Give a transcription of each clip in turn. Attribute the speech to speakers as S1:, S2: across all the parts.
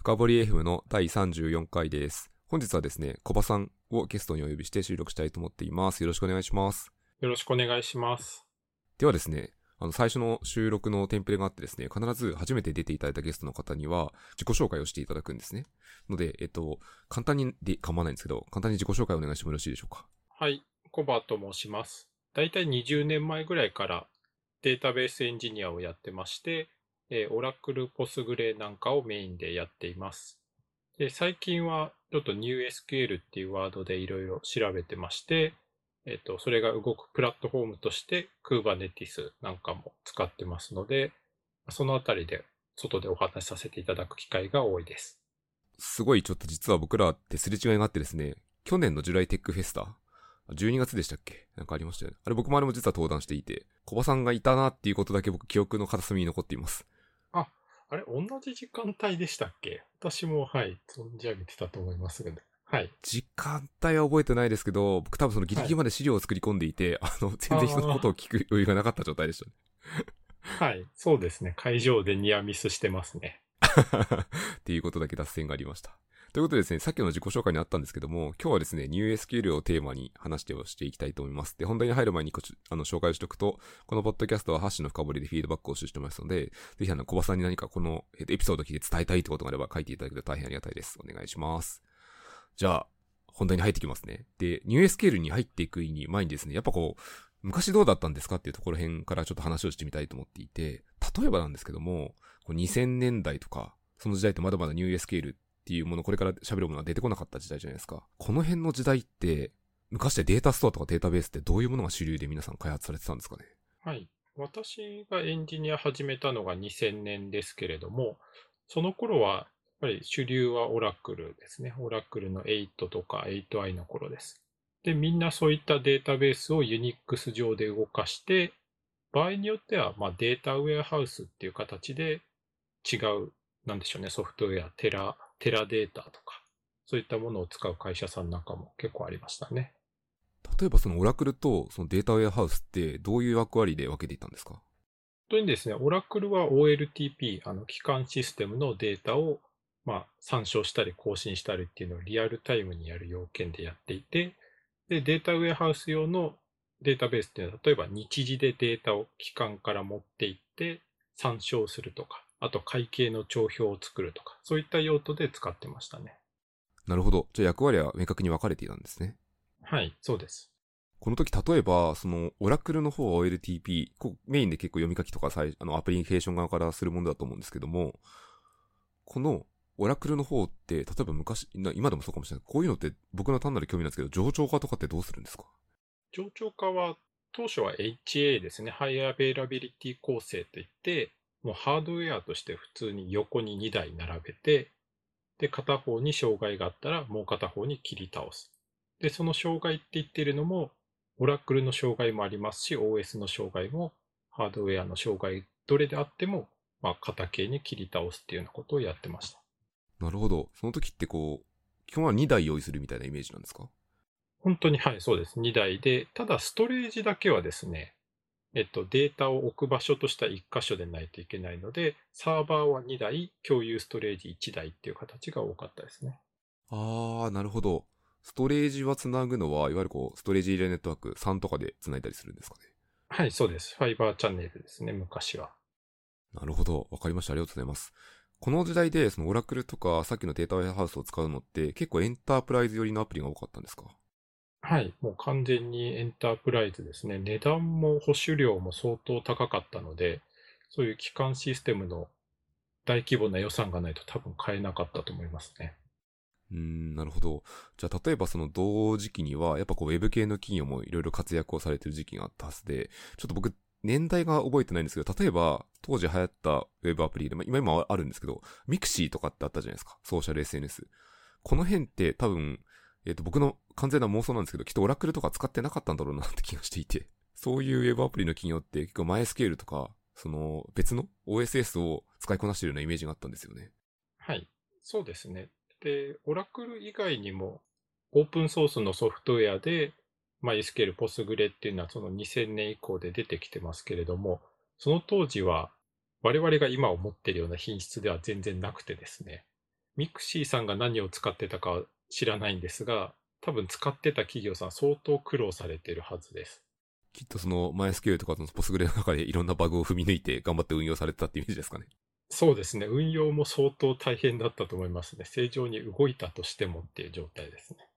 S1: 深掘り FM の第34回です。本日はですね、小葉さんをゲストにお呼びして収録したいと思っています。よろしくお願いします。
S2: よろしくお願いします。
S1: ではですね、あの、最初の収録のテンプレがあってですね、必ず初めて出ていただいたゲストの方には、自己紹介をしていただくんですね。ので、えっと、簡単にで構わないんですけど、簡単に自己紹介をお願いしてもよろしいでしょうか？
S2: はい、コバと申します。だいたい20年前ぐらいからデータベースエンジニアをやってまして、えー、オラクル、ポスグレなんかをメインでやっています。で最近はちょっと NewSQL っていうワードでいろいろ調べてまして、えっ、と、それが動くプラットフォームとして Kubernetes なんかも使ってますので、そのあたりで外でお話しさせていただく機会が多いです。
S1: すごいちょっと実は僕らってすれ違いがあってですね、去年のジュライテックフェスタ、12月でしたっけ？なんかありましたよね。あれ僕もあれも実は登壇していて、小葉さんがいたなっていうことだけ僕記憶の片隅に残っています。
S2: あれ、同じ時間帯でしたっけ？私も、はい、存じ上げてたと思いますけど。はい。
S1: 時間帯は覚えてないですけど、僕多分そのギリギリまで資料を作り込んでいて、あの、全然人のことを聞く余裕がなかった状態でしたね。
S2: はい。そうですね。会場でニアミスしてますね。
S1: っていうことだけ脱線がありました。ということでですね、さっきの自己紹介にあったんですけども、今日はですね、NewSQL をテーマに話してをしていきたいと思います。で、本題に入る前にあの紹介をしておくと、このポッドキャストはハッシュの深掘りでフィードバックを集してますので、ぜひあの、小葉さんに何かこの、エピソードを聞いて伝えたいってことがあれば書いていただけると大変ありがたいです。お願いします。じゃあ、本題に入ってきますね。で、NewSQL に入っていく前にですね、やっぱこう、昔どうだったんですかっていうところ辺からちょっと話をしてみたいと思っていて、例えばなんですけども、2000年代とか、その時代ってまだまだ NewSQL っていうもの、これから喋るものが出てこなかった時代じゃないですか。この辺の時代って、昔ってデータストアとかデータベースってどういうものが主流で皆さん開発されてたんですかね？
S2: はい。私がエンジニア始めたのが2000年ですけれども、その頃は、やっぱり主流はオラクルですね。オラクルの8とか 8i の頃です。で、みんなそういったデータベースを Unix 上で動かして、場合によっては、まあ、データウェアハウスっていう形で違う、なんでしょうね、ソフトウェア、テラ、テラデータとか、そういったものを使う会社さんなんかも結構ありましたね。
S1: 例えばそのオラクルとそのデータウェアハウスってどういう役割で分けていたんですか？
S2: 本当にですね、オラクルは OLTP、あの、基幹システムのデータを、まあ、参照したり更新したりっていうのをリアルタイムにやる要件でやっていて、で、データウェアハウス用のデータベースっていうのは、例えば日時でデータを機関から持っていって参照するとか、あと会計の帳表を作るとか、そういった用途で使ってましたね。
S1: なるほど。じゃあ役割は明確に分かれていたんですね。
S2: はい、そうです。
S1: この時、例えば、その、オラクルの方は OLTP、こうメインで結構読み書きとかさいあの、アプリケーション側からするものだと思うんですけども、この、オラクルの方って、例えば昔、な今でもそうかもしれない。こういうのって僕の単なる興味なんですけど、冗長化とかってどうするんですか？
S2: 冗長化は、当初は HA ですね、 High Availability 構成といって、もうハードウェアとして普通に横に2台並べて、で、片方に障害があったらもう片方に切り倒す。で、その障害って言ってるのも、オラクルの障害もありますし、OS の障害も、ハードウェアの障害、どれであっても、まあ、型系に切り倒すっていうようなことをやってました。
S1: なるほど。その時ってこう、基本は2台用意するみたいなイメージなんですか？
S2: 本当に、はい、そうです。2台で、ただストレージだけはですね、えっと、データを置く場所としては1箇所でないといけないので、サーバーは2台、共有ストレージ1台っていう形が多かったですね。
S1: あー、なるほど。ストレージはつなぐのは、いわゆるこう、ストレージリレーネットワーク3とかでつないだりするんですかね
S2: はい、そうです。ファイバーチャンネルですね、昔は。
S1: なるほど。わかりました。ありがとうございます。この時代で、そのオラクルとか、さっきのデータウェアハウスを使うのって、結構エンタープライズ寄りのアプリが多かったんですか？
S2: はい、もう完全にエンタープライズですね。値段も保守料も相当高かったので、そういう基幹システムの大規模な予算がないと多分買えなかったと思いますね。
S1: うん、なるほど。じゃあ、例えばその同時期には、やっぱこう、ウェブ系の企業もいろいろ活躍をされてる時期があったはずで、ちょっと僕、年代が覚えてないんですけど、例えば、当時流行ったウェブアプリで、まあ、今今あるんですけど、 mixi とかってあったじゃないですか。ソーシャル SNS。この辺って多分、えっ、と、僕の完全な妄想なんですけど、きっとオラクルとか使ってなかったんだろうなって気がしていて、そういうウェブアプリの企業って結構 MySQL とか、その別の OSS を使いこなしているようなイメージがあったんですよね。
S2: はい、そうですね。で、オラクル以外にも、オープンソースのソフトウェアで、MySQL、 Postgre っていうのはその2000年以降で出てきてますけれども、その当時は我々が今思っているような品質では全然なくてですね、 mixi さんが何を使ってたか知らないんですが、多分使ってた企業さん相当苦労されてるはずです。
S1: きっとその MySQL とかのポスグレの中でいろんなバグを踏み抜いて頑張って運用されてたっていうイメージですかね。
S2: そうですね。運用も相当大変だったと思いますね。正常に動いたとしてもっていう状態ですね。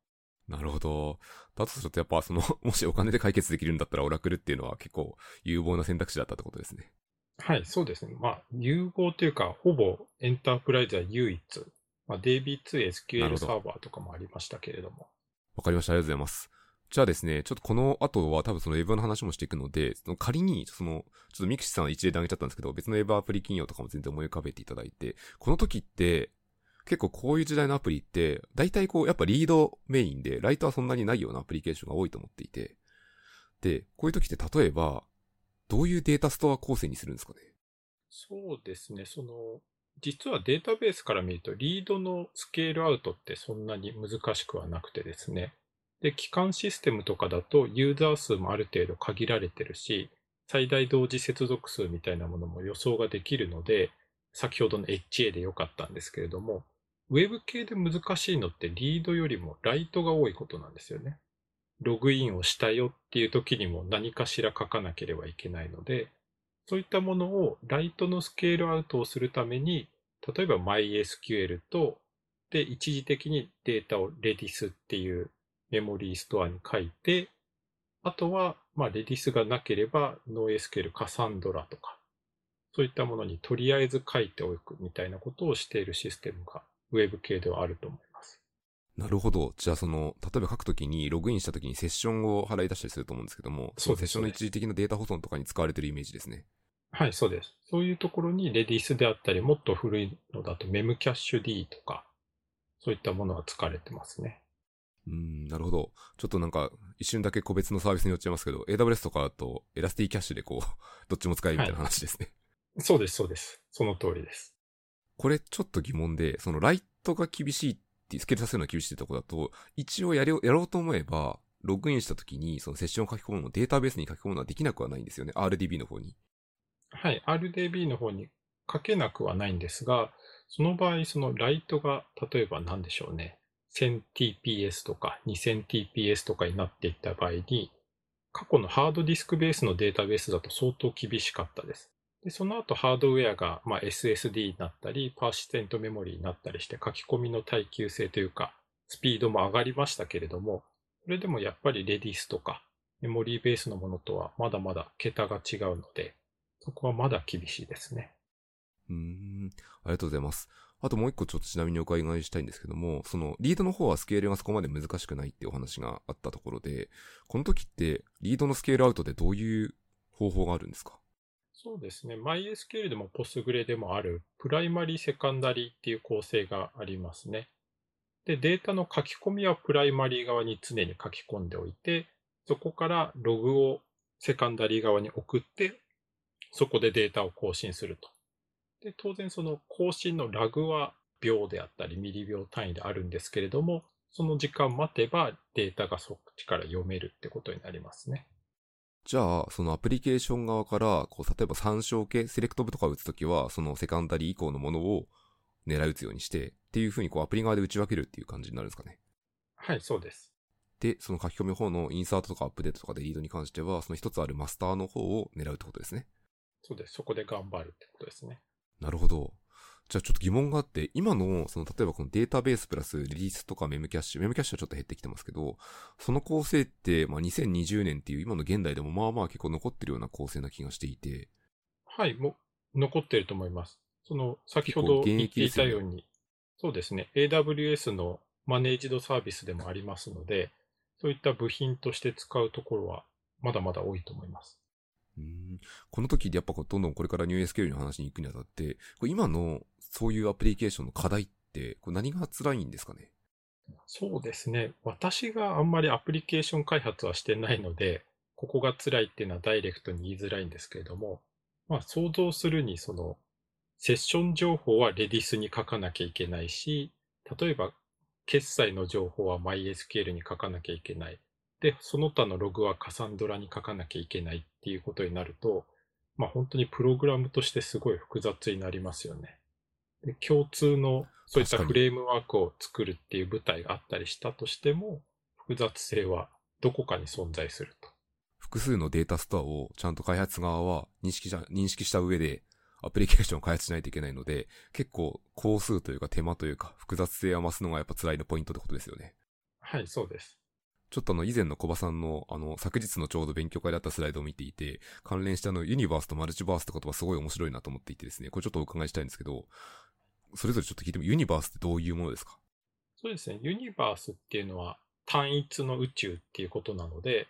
S1: なるほど。だとするとやっぱその、もしお金で解決できるんだったらオラクルっていうのは結構有望な選択肢だったってことですね。
S2: はい、そうですね。まあ、融合というか、ほぼエンタープライズは唯一、まあ、
S1: な
S2: DB2SQL
S1: るほど
S2: サーバーとかもありましたけれども。
S1: わかりました。ありがとうございます。じゃあですね、ちょっとこの後は多分そのウェブの話もしていくので、その仮に、その、ちょっと mixi さんは一例で挙げちゃったんですけど、別のウェブアプリ企業とかも全然思い浮かべていただいて、この時って、結構こういう時代のアプリって、大体こう、やっぱリードメインで、ライトはそんなにないようなアプリケーションが多いと思っていて、で、こういう時って例えば、どういうデータストア構成にするんですかね？
S2: そうですね。その、実はデータベースから見ると、リードのスケールアウトってそんなに難しくはなくてですね。で、基幹システムとかだと、ユーザー数もある程度限られてるし、最大同時接続数みたいなものも予想ができるので、先ほどの HA で良かったんですけれども、ウェブ系で難しいのってリードよりもライトが多いことなんですよね。ログインをしたよっていう時にも何かしら書かなければいけないので、そういったものをライトのスケールアウトをするために、例えば MySQL と、で、一時的にデータを Redis っていうメモリーストアに書いて、あとは、まあ、Redis がなければ NoSQL、Cassandra とか、そういったものにとりあえず書いておくみたいなことをしているシステムが Web 系ではあると思います。
S1: なるほど。じゃあその、例えば書くときにログインしたときにセッションを払い出したりすると思うんですけども、そ
S2: そうです
S1: のセッションの一時的なデータ保存とかに使われてるイメージですね。
S2: はい、そうです。そういうところに Redis であったり、もっと古いのだと Memcached とか、そういったものが使われてますね。
S1: うーん、なるほど。ちょっとなんか、一瞬だけ個別のサービスによっちゃいますけど、AWS とかだと、エラスティキャッシュでこう、どっちも使えるみたいな話ですね。
S2: そうです、そうです。その通りです。
S1: これちょっと疑問で、そのライトが厳しいっていう、スケールさせるのが厳しいところだと、一応やりやろうと思えば、ログインした時に、そのセッションを書き込むのをデータベースに書き込むのはできなくはないんですよね。RDB の方に。
S2: はい、RDB の方に書けなくはないんですが、その場合、そのライトが、例えば何でしょうね。1000TPS とか 2000TPS とかになっていった場合に、過去のハードディスクベースのデータベースだと相当厳しかったです。で、その後ハードウェアが、まあ、SSD になったり、パーシテントメモリーになったりして書き込みの耐久性というか、スピードも上がりましたけれども、それでもやっぱりレディスとかメモリーベースのものとはまだまだ桁が違うので、そこはまだ厳しいですね。
S1: うん、ありがとうございます。あともう一個ちょっとちなみにお伺いしたいんですけども、そのリードの方はスケールがそこまで難しくないっていうお話があったところで、この時ってリードのスケールアウトでどういう方法があるんですか？
S2: そうですね。MySQL でも Postgre でもあるプライマリー、セカンダリーっていう構成がありますね。で、データの書き込みはプライマリー側に常に書き込んでおいて、そこからログをセカンダリー側に送って、そこでデータを更新すると。で、当然その更新のラグは秒であったりミリ秒単位であるんですけれども、その時間待てばデータがそっちから読めるってことになりますね。
S1: じゃあ、そのアプリケーション側から、こう、例えば参照系、セレクト部とかを打つときは、そのセカンダリー以降のものを狙い撃つようにして、っていう風にこうアプリ側で打ち分けるっていう感じになるんですかね。
S2: はい、そうです。
S1: で、その書き込み方のインサートとかアップデートとかでリードに関しては、その一つあるマスターの方を狙うってことですね。
S2: そうです。そこで頑張るってことですね。
S1: なるほど。じゃあちょっと疑問があって、今の、その、例えばこのデータベースプラスリリースとかメムキャッシュ、メムキャッシュはちょっと減ってきてますけど、その構成って、まあ、2020年っていう今の現代でもまあまあ結構残ってるような構成な気がしていて、
S2: はい、もう残ってると思います。その、先ほど言っていたように、そうですね、AWS のマネージドサービスでもありますので、そういった部品として使うところはまだまだ多いと思います。
S1: うーんこの時でやっぱどんどんこれから NewSQL の話に行くにあたって、今のそういうアプリケーションの課題って、これ何が辛いんですかね？
S2: そうですね。私があんまりアプリケーション開発はしてないので、ここが辛いっていうのはダイレクトに言いづらいんですけれども、まあ想像するにその、セッション情報は Redis に書かなきゃいけないし、例えば決済の情報は MySQL に書かなきゃいけない。で、その他のログは Cassandra に書かなきゃいけないっていうことになると、まあ本当にプログラムとしてすごい複雑になりますよね。で共通のそういったフレームワークを作るっていう舞台があったりしたとしても、複雑性はどこかに存在すると。
S1: 複数のデータストアをちゃんと開発側は認識した、認識した上で、アプリケーションを開発しないといけないので、結構工数というか手間というか複雑性を増すのがやっぱ辛いのポイントってことですよね。
S2: はい、そうです。
S1: ちょっとあの以前の小葉さんのあの昨日のちょうど勉強会だったスライドを見ていて、関連したあのユニバースとマルチバースって言葉すごい面白いなと思っていてですね、これちょっとお伺いしたいんですけど、それぞれちょっと聞いてもユニバースってどういうものですか？
S2: そうですね。ユニバースっていうのは単一の宇宙っていうことなので、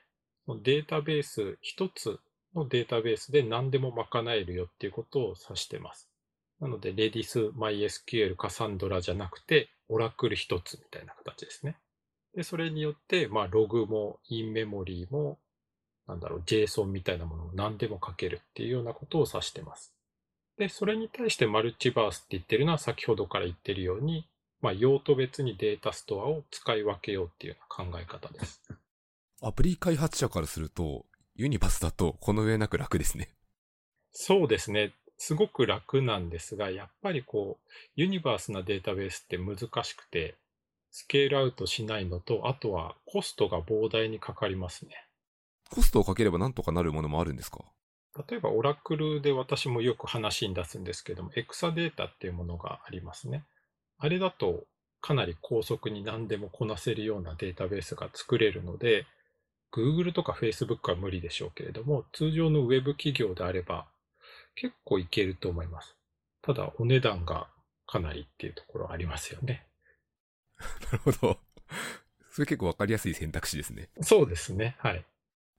S2: データベース一つのデータベースで何でも賄えるよっていうことを指してます。なので、Redis、MySQL、Cassandra じゃなくて、オラクル一つみたいな形ですね。で、それによって、まあ、ログも、インメモリーも、なんだろう、JSON みたいなものを何でも書けるっていうようなことを指してます。で、それに対してマルチバースって言ってるのは先ほどから言ってるように、まあ、用途別にデータストアを使い分けようっていうような考え方です。
S1: アプリ開発者からすると、ユニバースだとこの上なく楽ですね。
S2: そうですね。すごく楽なんですが、やっぱりこう、ユニバースなデータベースって難しくて、スケールアウトしないのと、あとはコストが膨大にかかりますね。
S1: コストをかければなんとかなるものもあるんですか？
S2: 例えば、オラクルで私もよく話に出すんですけども、エクサデータっていうものがありますね。あれだと、かなり高速に何でもこなせるようなデータベースが作れるので、Google とか Facebook は無理でしょうけれども、通常のウェブ企業であれば、結構いけると思います。ただ、お値段がかなりっていうところありますよね。
S1: なるほど。それ結構わかりやすい選択肢ですね。
S2: そうですね。はい。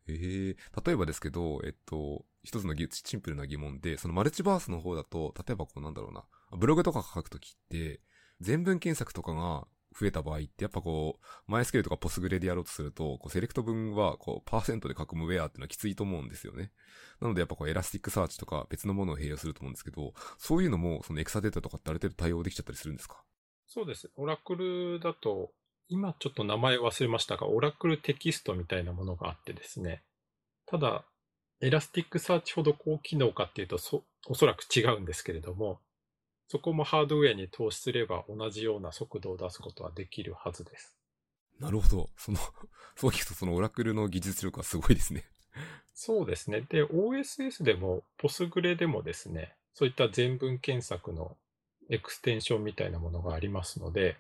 S1: ええ例えばですけど、えっと、一つのシンプルな疑問で、そのマルチバースの方だと、例えばこうなんだろうな、ブログとか書くときって、全文検索とかが増えた場合って、やっぱこう、 MySQL とかポスグレでやろうとすると、こう SELECT 文は、こう、パーセントで書く WHERE っていうのはきついと思うんですよね。なのでやっぱこう、 Elasticsearch とか別のものを併用すると思うんですけど、そういうのも、その Exadata とかってある程度対応できちゃったりするんですか？
S2: そうです。オラクルだと、今ちょっと名前忘れましたが、 Oracle Text みたいなものがあってですね。ただ、Elasticsearch ほど高機能かっていうと、そ、おそらく違うんですけれども、そこもハードウェアに投資すれば同じような速度を出すことはできるはずです。
S1: なるほど。その、そう聞くとそのオラクルの技術力はすごいですね。
S2: そうですね。で、OSS でも、ポスグレでもですね、そういった全文検索のエクステンションみたいなものがありますので、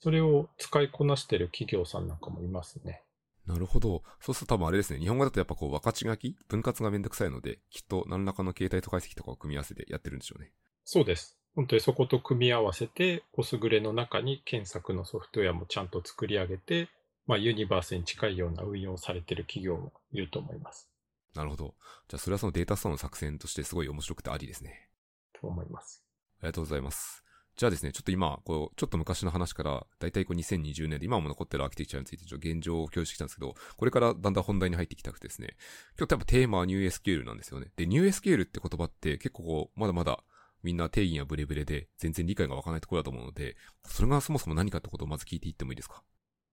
S2: それを使いこなしている企業さんなんかもいますね。
S1: なるほど。そうすると多分あれですね。日本語だとやっぱこう分かち書き？分割がめんどくさいので、きっと何らかの形態と解析とかを組み合わせてやってるんでしょうね。
S2: そうです。本当にそこと組み合わせて、ポスグレの中に検索のソフトウェアもちゃんと作り上げて、まあ、ユニバースに近いような運用をされている企業もいると思います。
S1: なるほど。じゃあそれはそのデータストアの作戦としてすごい面白くてありですね。
S2: と思います。
S1: ありがとうございます。じゃあですね、ちょっと今、こう、ちょっと昔の話から、だいたいこう2020年で今も残ってるアーキテクチャについてちょっと現状を共有してきたんですけど、これからだんだん本題に入っていきたくてですね、今日多分テーマは NewSQL なんですよね。で、NewSQL って言葉って結構こう、まだまだみんな定義がブレブレで全然理解がわからないところだと思うので、それがそもそも何かってことをまず聞いていってもいいですか？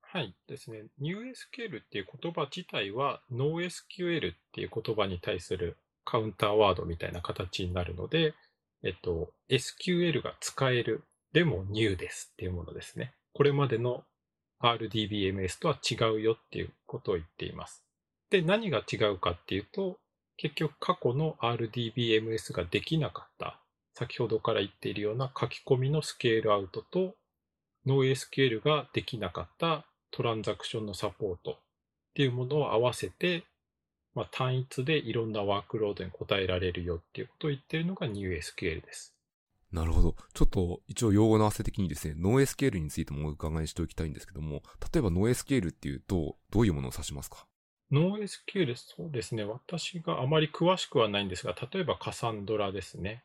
S2: はい。ですね。NewSQL っていう言葉自体は NoSQL っていう言葉に対するカウンターワードみたいな形になるので、えっと、SQL が使える。でも New ですっていうものですね。これまでの RDBMS とは違うよっていうことを言っています。で、何が違うかっていうと、結局過去の RDBMS ができなかった、先ほどから言っているような書き込みのスケールアウトと、NoSQL ができなかったトランザクションのサポートっていうものを合わせて、まあ、単一でいろんなワークロードに応えられるよっていうことを言っているのが NewSQL です。
S1: なるほど。ちょっと一応用語の合わせ的にですね、NoSQL についてもお伺いしておきたいんですけども、例えば NoSQL っていうと、どういうものを指しますか
S2: ？NoSQL、そうですね。私があまり詳しくはないんですが、例えば Cassandra ですね。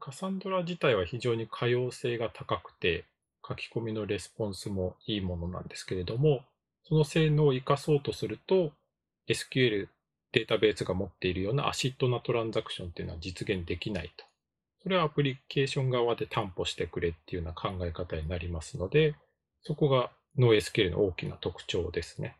S2: Cassandra 自体は非常に可用性が高くて、書き込みのレスポンスもいいものなんですけれども、その性能を活かそうとすると、SQL データベースが持っているような ACID なトランザクションっていうのは実現できないと。それはアプリケーション側で担保してくれっていうような考え方になりますので、そこが NoSQL の大きな特徴ですね。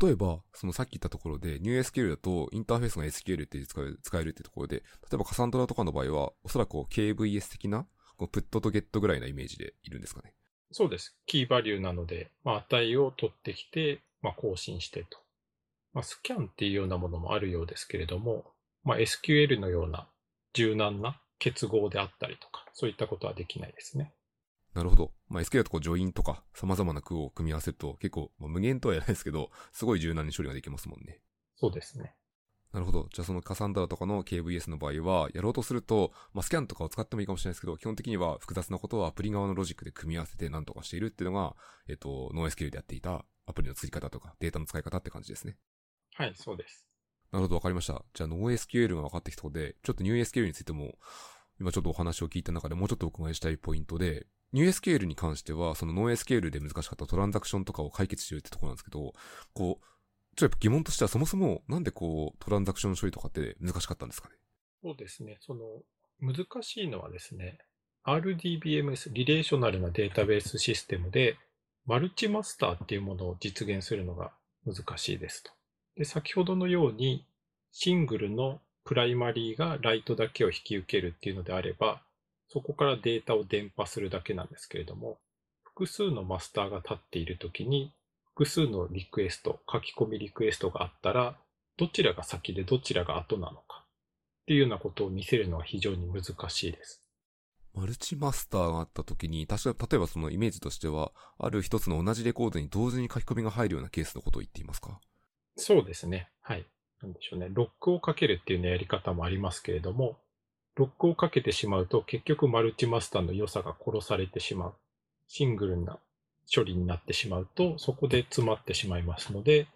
S1: 例えば、そのさっき言ったところで、NewSQL だとインターフェースが SQL って使える使えるってところで、例えばカサンドラとかの場合は、おそらく KVS 的なこうプットとゲットぐらいなイメージでいるんですかね。
S2: そうです。キーバリューなので、まあ、値を取ってきて、まあ、更新してと。まあ、スキャンっていうようなものもあるようですけれども、まあ、SQL のような柔軟な結合であったりとか、そういったことはできないですね。
S1: なるほど。まあ、SQL とこうジョインとか様々な句を組み合わせると結構、まあ、無限とは言わないですけど、すごい柔軟に処理ができますもんね。
S2: そうですね。
S1: なるほど。じゃあそのカサンドラとかの KVS の場合は、やろうとすると、まあ、スキャンとかを使ってもいいかもしれないですけど、基本的には複雑なことをアプリ側のロジックで組み合わせて何とかしているっていうのが、えっと、ノー SQL でやっていたアプリの作り方とかデータの使い方って感じですね。
S2: はい、そうです。
S1: なるほど、わかりました。じゃあ、ノー SQL が分かってきたので、ちょっと NewSQL についても、今ちょっとお話を聞いた中でもうちょっとお伺いしたいポイントで、NewSQL に関しては、その NoSQL で難しかったトランザクションとかを解決してるってところなんですけど、こう、ちょっと疑問としてはそもそもなんでこうトランザクション処理とかって難しかったんですかね？
S2: そうですね。その難しいのはですね、RDBMS、リレーショナルなデータベースシステムで、マルチマスターっていうものを実現するのが難しいですと。で、先ほどのように、シングルのプライマリーがライトだけを引き受けるっていうのであれば、そこからデータを伝播するだけなんですけれども、複数のマスターが立っているときに、複数のリクエスト、書き込みリクエストがあったら、どちらが先でどちらが後なのかっていうようなことを見せるのは非常に難しいです。
S1: マルチマスターがあった時に、確か、例えばそのイメージとしては、ある一つの同じレコードに同時に書き込みが入るようなケースのことを言っていますか？
S2: そうですね。はい。なんでしょうね。ロックをかけるっていうようなやり方もありますけれども、ロックをかけてしまうと結局マルチマスターの良さが殺されてしまう。シングルな処理になってしまうと、そこで詰まってしまいますので、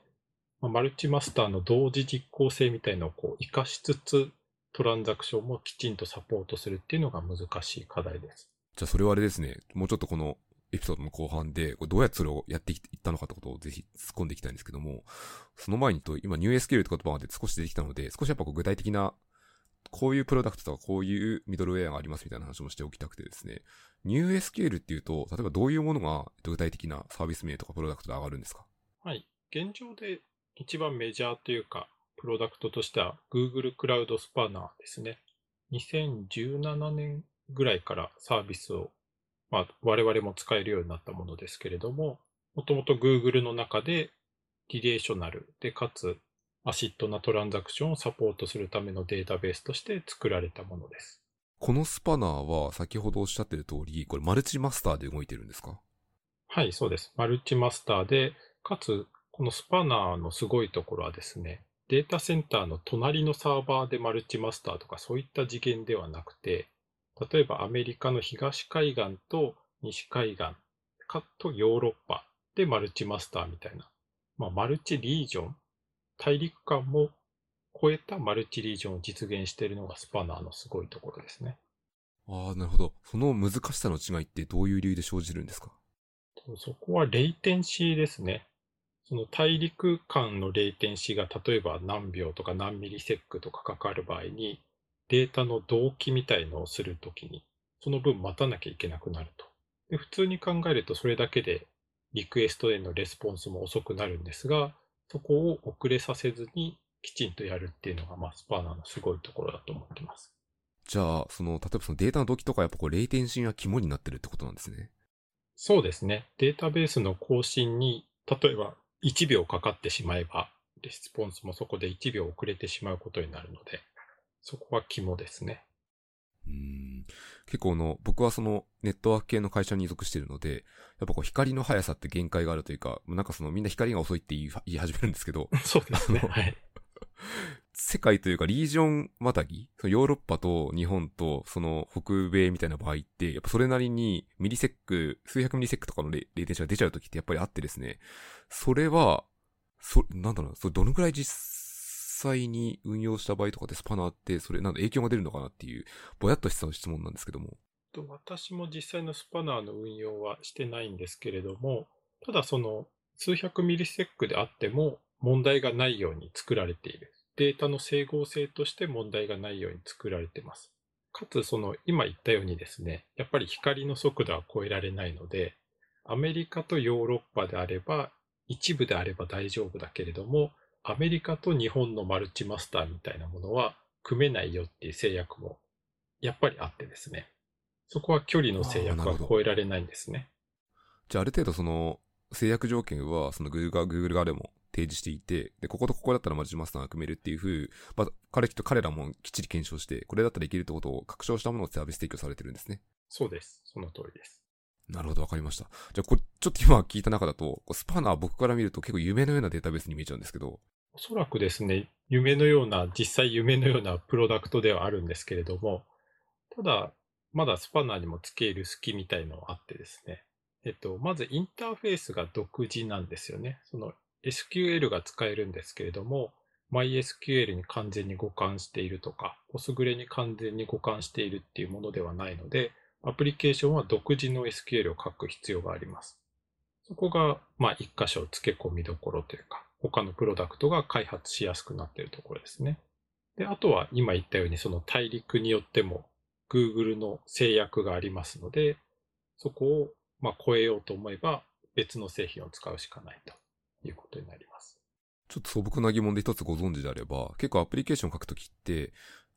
S2: まあマルチマスターの同時実行性みたいのをこう活かしつつ、トランザクションもきちんとサポートするっていうのが難しい課題です。
S1: じゃあそれはあれですね、もうちょっとこのエピソードの後半で、これどうやってそれをやっていったのかってことをぜひ突っ込んでいきたいんですけども、その前にと、今 NewSQL って言葉まで少し出てきたので、少しやっぱこう具体的な、こういうプロダクトとかこういうミドルウェアがありますみたいな話もしておきたくてですね、NewSQL っていうと、例えばどういうものが具体的なサービス名とかプロダクトで上がるんですか？
S2: はい。現状で一番メジャーというか、プロダクトとしては Google クラウドスパナーですね。2017年ぐらいからサービスを、まあ、我々も使えるようになったものですけれども、もともと Google の中でリレーショナルで、かつ ACID なトランザクションをサポートするためのデータベースとして作られたものです。
S1: この Spanner は先ほどおっしゃってる通り、これマルチマスターで動いてるんですか？
S2: はい、そうです。マルチマスターで、かつ、このスパナーのすごいところはですね、データセンターの隣のサーバーでマルチマスターとかそういった次元ではなくて、例えばアメリカの東海岸と西海岸かとヨーロッパでマルチマスターみたいな、まあ、マルチリージョン、大陸間も超えたマルチリージョンを実現しているのがスパナーのすごいところですね。
S1: ああ、なるほど。その難しさの違いってどういう理由で生じるんですか？
S2: そこはレイテンシーですね。その大陸間のレイテンシーが例えば何秒とか何ミリセックとかかかる場合に、データの同期みたいのをするときに、その分待たなきゃいけなくなると。で普通に考えるとそれだけでリクエストへのレスポンスも遅くなるんですが、そこを遅れさせずにきちんとやるっていうのが、まあ、スパナーのすごいところだと思ってます。
S1: じゃあ、その、例えばそのデータの同期とかやっぱこう、レイテンシーが肝になってるってことなんですね。
S2: そうですね。データベースの更新に、例えば1秒かかってしまえば、レスポンスもそこで1秒遅れてしまうことになるので、そこは肝ですね。
S1: うん結構の、僕はそのネットワーク系の会社に属しているので、やっぱこう光の速さって限界があるというか、なんかそのみんな光が遅いって言い言い始めるんですけど、
S2: そうですね。はい。
S1: 世界というかリージョンまたぎ、そのヨーロッパと日本とその北米みたいな場合って、やっぱそれなりにミリセック、数百ミリセックとかのレレイテンシが出ちゃうときってやっぱりあってですね、それは、そ、なんだろうな、それどのくらい実際に運用した場合とかでスパナーって、それなんだ影響が出るのかなっていう、ぼやっとした質問なんですけども。
S2: 私も実際のスパナーの運用はしてないんですけれども、ただその数百ミリセックであっても問題がないように作られている。データの整合性として問題がないように作られています。かつその今言ったようにですね、やっぱり光の速度は超えられないので、アメリカとヨーロッパであれば、一部であれば大丈夫だけれども、アメリカと日本のマルチマスターみたいなものは組めないよっていう制約もやっぱりあってですね。そこは距離の制約は超えられないんですね。
S1: じゃあある程度その制約条件はその Google 側 Google 側でも提示していて、で、こことここだったらマルチマスターが組めるっていうふう、まあ、彼と彼らもきっちり検証して、これだったらいけるってことを確証したものをサービス提供されてるんですね。
S2: そうです。その通りです。
S1: なるほど、わかりました。じゃあ、これ、ちょっと今聞いた中だと、スパナー僕から見ると結構夢のようなデータベースに見えちゃうんですけど。
S2: おそらくですね、夢のような、実際夢のようなプロダクトではあるんですけれども、ただ、まだスパナーにも付ける隙みたいのがあってですね、えっと、まずインターフェースが独自なんですよね。その SQL が使えるんですけれども、MySQL に完全に互換しているとか、Postgre に完全に互換しているっていうものではないので、アプリケーションは独自の SQL を書く必要があります。そこが、まあ、一箇所付け込みどころというか、他のプロダクトが開発しやすくなっているところですね。で、あとは今言ったようにその大陸によっても Google の制約がありますので、そこをまあ超えようと思えば別の製品を使うしかないということになります。
S1: ちょっと素朴な疑問で一つご存知であれば、結構アプリケーションを書くときって、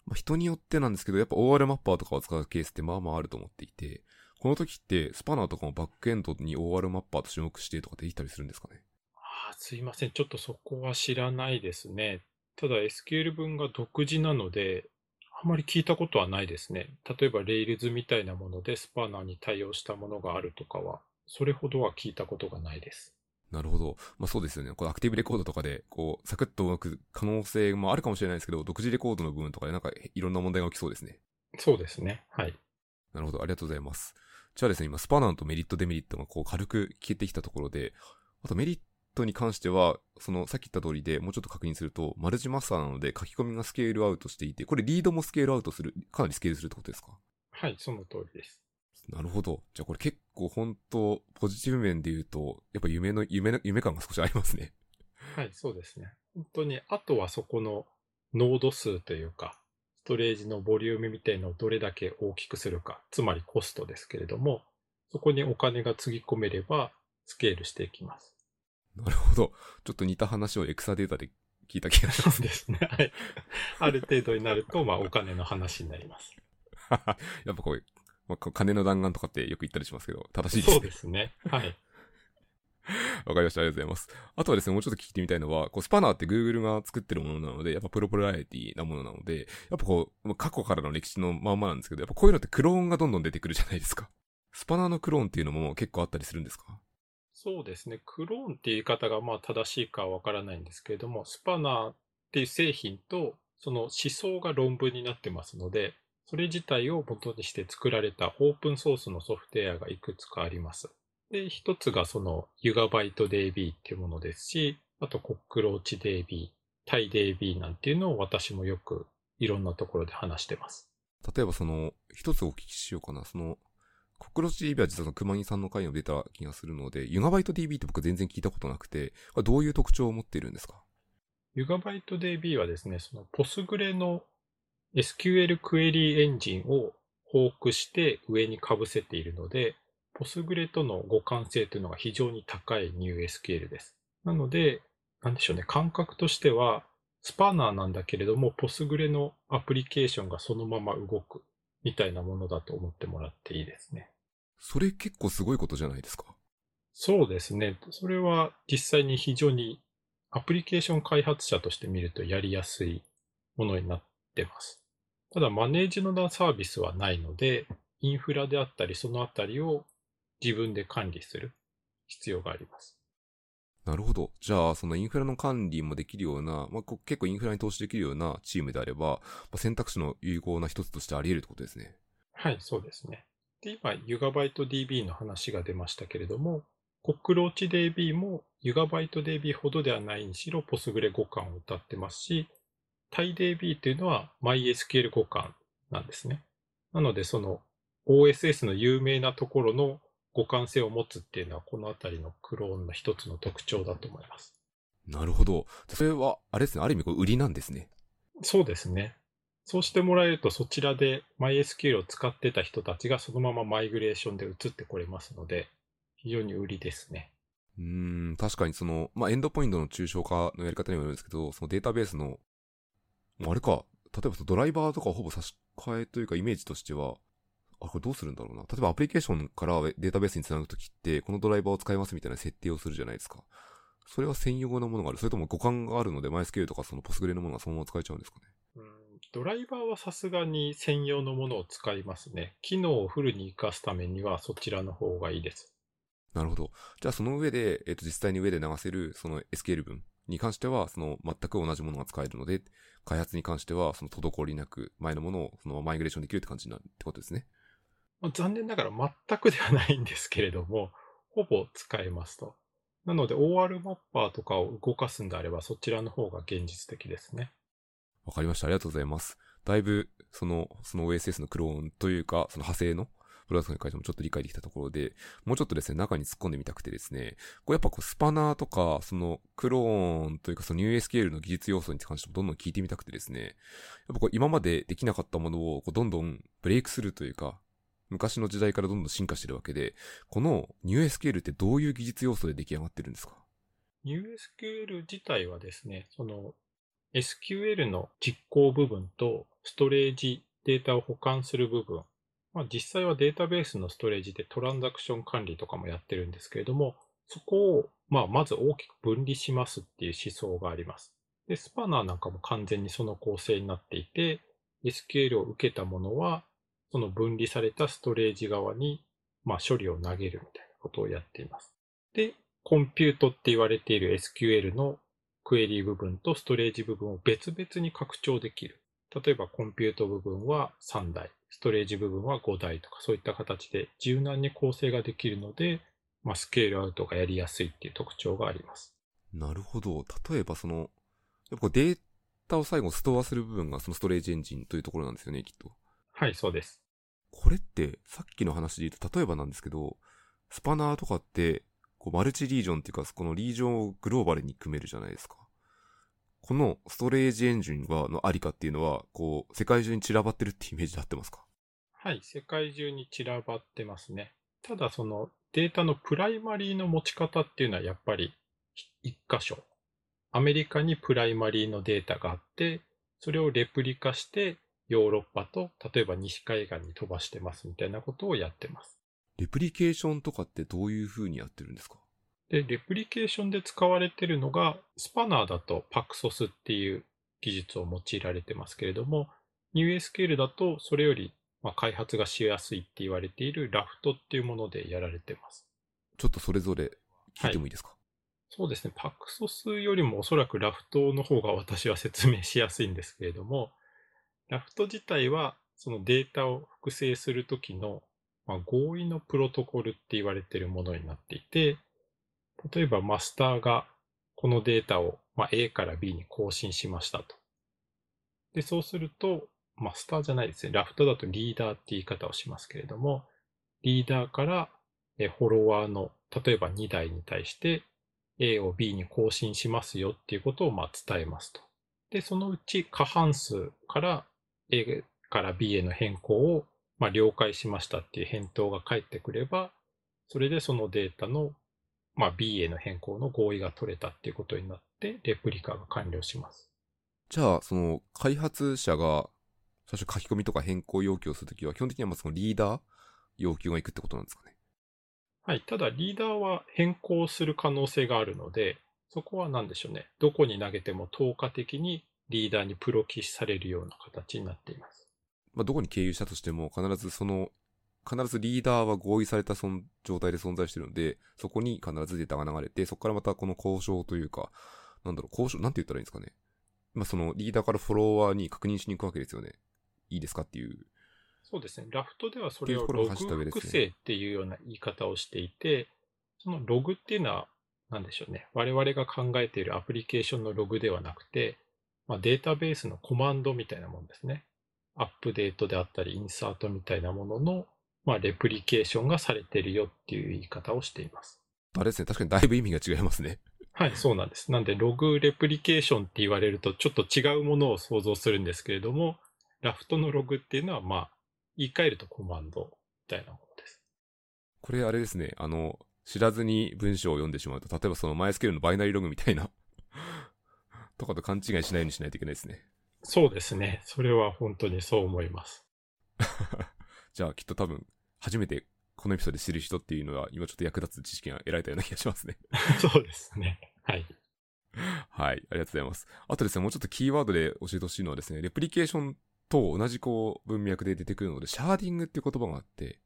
S1: まあ、人によってなんですけど、やっぱ OR マッパーとかを使うケースってまあまああると思っていて、この時ってスパナーとかもバックエンドに OR マッパーと種目してとかできたりするんですかね？
S2: ああ、すいません。ちょっとそこは知らないですね。ただ SQL 文が独自なので、あまり聞いたことはないですね。例えば Rails みたいなものでスパナーに対応したものがあるとかは、それほどは聞いたことがないです。
S1: なるほど。まあそうですよね。これアクティブレコードとかで、こう、サクッと動く可能性もあるかもしれないですけど、独自レコードの部分とかでなんかいろんな問題が起きそうですね。
S2: そうですね。はい。
S1: なるほど。ありがとうございます。じゃあですね、今、スパナンとメリット、デメリットがこう軽く聞けてきたところで、あとメリットに関しては、その、さっき言った通りでもうちょっと確認すると、マルチマスターなので書き込みがスケールアウトしていて、これリードもスケールアウトする、かなりスケールするってことですか？
S2: はい、その通りです。
S1: なるほど。じゃあこれ結構本当、ポジティブ面で言うと、やっぱ夢の、夢の、夢感が少しありますね。
S2: はい、そうですね。本当に、あとはそこのノード数というか、ストレージのボリュームみたいのをどれだけ大きくするか、つまりコストですけれども、そこにお金がつぎ込めれば、スケールしていきます。
S1: なるほど。ちょっと似た話をエクサデータで聞いた気がします。
S2: そうですね。はい。ある程度になると、まあ、お金の話になります。
S1: やっぱこう、まあ、金の弾丸とかってよく言ったりしますけど、正しいです
S2: ね。そうですね。はい。
S1: わかりました。ありがとうございます。あとはですね、もうちょっと聞いてみたいのは、こうスパナーって Google が作ってるものなので、やっぱプロプライティなものなので、やっぱこう、過去からの歴史のまんまなんですけど、やっぱこういうのってクローンがどんどん出てくるじゃないですか。スパナーのクローンっていうのも結構あったりするんですか？
S2: そうですね。クローンっていう言い方がまあ正しいかはわからないんですけれども、スパナーっていう製品と、その思想が論文になってますので、それ自体を元にして作られたオープンソースのソフトウェアがいくつかあります。で、一つがそのユガバイト DB っていうものですし、あとコックローチ DB、タイ DB なんていうのを私もよくいろんなところで話してます。
S1: 例えばその、一つお聞きしようかな。その、コックローチ DB は実は熊木さんの回に出た気がするので、ユガバイト DB って僕全然聞いたことなくて、どういう特徴を持っているんですか？
S2: ユガバイト DB はですね、そのポスグレの SQL クエリーエンジンをフォークして上に被せているので、ポスグレとの互換性というのが非常に高い NewSQL です。なので、なんでしょうね、感覚としては、スパナーなんだけれども、ポスグレのアプリケーションがそのまま動くみたいなものだと思ってもらっていいですね。
S1: それ結構すごいことじゃないですか？
S2: そうですね。それは実際に非常にアプリケーション開発者として見るとやりやすいものになってます。ただ、マネージのサービスはないので、インフラであったり、そのあたりを自分で管理する必要があります。
S1: なるほど。じゃあ、そのインフラの管理もできるような、まあ、結構インフラに投資できるようなチームであれば、まあ、選択肢の有効な一つとしてあり得るってことですね。
S2: はい、そうですね。で、今、ユガバイト DB の話が出ましたけれども、コックローチ DB もユガバイト DB ほどではないにしろ、ポスグレ互換を歌ってますし、TiDB っていうのは MySQL 互換なんですね。なので、その OSS の有名なところの互換性を持つっていうのは、このあたりのクローンの一つの特徴だと思います。
S1: なるほど。それは、あれですね、ある意味こ売りなんですね。
S2: そうですね。そうしてもらえると、そちらで MySQL を使ってた人たちがそのままマイグレーションで移ってこれますので、非常に売りですね。
S1: うん、確かにその、まあ、エンドポイントの抽象化のやり方にもよるんですけど、そのデータベースのあれか、例えばドライバーとかほぼ差し替えというかイメージとしては、あ、これどうするんだろうな。例えばアプリケーションからデータベースにつなぐときって、このドライバーを使いますみたいな設定をするじゃないですか。それは専用なものがあるそれとも互換があるので、MySQL とかその Postgre のものがそのまま使えちゃうんですかね。
S2: うんドライバーはさすがに専用のものを使いますね。機能をフルに活かすためにはそちらの方がいいです。
S1: なるほど。じゃあその上で、えっ、ー、と実際に上で流せるその SQL 文に関しては、その全く同じものが使えるので、開発に関してはその滞りなく前のものをそのマイグレーションできるって感じになるってことですね。
S2: まあ、残念ながら全くではないんですけれども、ほぼ使えますと。なので OR マッパーとかを動かすんであればそちらの方が現実的ですね。
S1: わかりました。ありがとうございます。だいぶ、その、その OSS のクローンというか、その派生のプロダクトに関してもちょっと理解できたところで、もうちょっとですね、中に突っ込んでみたくてですね、これやっぱこうスパナーとか、そのクローンというかその NewSQL の技術要素に関してもどんどん聞いてみたくてですね、やっぱこう今までできなかったものをこうどんどんブレイクスルーというか、昔の時代からどんどん進化してるわけで、この NewSQL ってどういう技術要素で出来上がってるんですか
S2: ?NewSQL 自体はですね、その SQL の実行部分とストレージデータを保管する部分、まあ、実際はデータベースのストレージでトランザクション管理とかもやってるんですけれども、そこを、まあ、まず大きく分離しますっていう思想があります。で、スパナーなんかも完全にその構成になっていて、SQL を受けたものは、その分離されたストレージ側に、まあ、処理を投げるみたいなことをやっています。で、コンピュートって言われている SQL のクエリー部分とストレージ部分を別々に拡張できる。例えばコンピュート部分は3台、ストレージ部分は5台とかそういった形で柔軟に構成ができるので、まあ、スケールアウトがやりやすいっていう特徴があります。
S1: なるほど。例えばその、やっぱデータを最後ストアする部分がそのストレージエンジンというところなんですよね、きっと。
S2: はい、そうです。
S1: これってさっきの話で言うと、例えばなんですけど、スパナーとかって、こうマルチリージョンっていうか、このリージョンをグローバルに組めるじゃないですか。このストレージエンジンは、のありかっていうのは、こう、世界中に散らばってるってイメージで合ってますか？
S2: はい、世界中に散らばってますね。ただそのデータのプライマリーの持ち方っていうのはやっぱり一箇所。アメリカにプライマリーのデータがあって、それをレプリカしてヨーロッパと例えば西海岸に飛ばしてますみたいなことをやってます。
S1: レプリケーションとかってどういうふうにやってるんですか？
S2: で、レプリケーションで使われてるのが、 Spanner だと Paxos っていう技術を用いられてますけれども、NewSQL だとそれよりまあ開発がしやすいって言われているラフトっていうものでやられてます。
S1: ちょっとそれぞれ聞いてもいいですか、はい、
S2: そうですね。パクソスよりもおそらくラフトの方が私は説明しやすいんですけれども、ラフト自体はそのデータを複製するときの、まあ、合意のプロトコルって言われているものになっていて、例えばマスターがこのデータを、まあ、A から B に更新しましたと。で、そうすると、マスターじゃないですね。ラフトだとリーダーって言い方をしますけれども、リーダーからフォロワーの、例えば2台に対して A を B に更新しますよっていうことをま伝えますと。で、そのうち過半数から A から B への変更をま了解しましたっていう返答が返ってくれば、それでそのデータのまあ、B への変更の合意が取れたっていうことになって、レプリカが完了します。
S1: じゃあ、その、開発者が、最初書き込みとか変更要求をするときは、基本的にはまあそのリーダー要求がいくってことなんですかね？
S2: はい。ただ、リーダーは変更する可能性があるので、そこは何でしょうね。どこに投げても透過的にリーダーにプロキシされるような形になっています。
S1: まあ、どこに経由したとしても、必ずその必ずリーダーは合意された状態で存在しているので、そこに必ずデータが流れて、そこからまたこの交渉というか、なんだろう、交渉、なんて言ったらいいんですかね。まあ、そのリーダーからフォロワーに確認しに行くわけですよね。いいですかっていう。
S2: そうですね。ラフトではそれをログ複製っていうような言い方をしていて、そのログっていうのは、なんでしょうね。我々が考えているアプリケーションのログではなくて、まあ、データベースのコマンドみたいなものですね。アップデートであったり、インサートみたいなもののまあ、レプリケーションがされてるよっていう言い方をしています。
S1: あれですね、確かにだいぶ意味が違いますね。
S2: はい、そうなんです。なんで、ログレプリケーションって言われると、ちょっと違うものを想像するんですけれども、ラフトのログっていうのは、まあ、言い換えるとコマンドみたいなものです。
S1: これあれですね、あの、知らずに文章を読んでしまうと、例えばそのマイスケールのバイナリーログみたいな とかと勘違いしないようにしないといけないですね。
S2: そうですね。それは本当にそう思います。
S1: じゃあきっと多分、初めてこのエピソードで知る人っていうのは、今ちょっと役立つ知識が得られたような気がしますね。
S2: そうですね。はい。
S1: はい、ありがとうございます。あとですね、もうちょっとキーワードで教えてほしいのはですね、レプリケーションと同じこう文脈で出てくるので、シャーディングっていう言葉があって、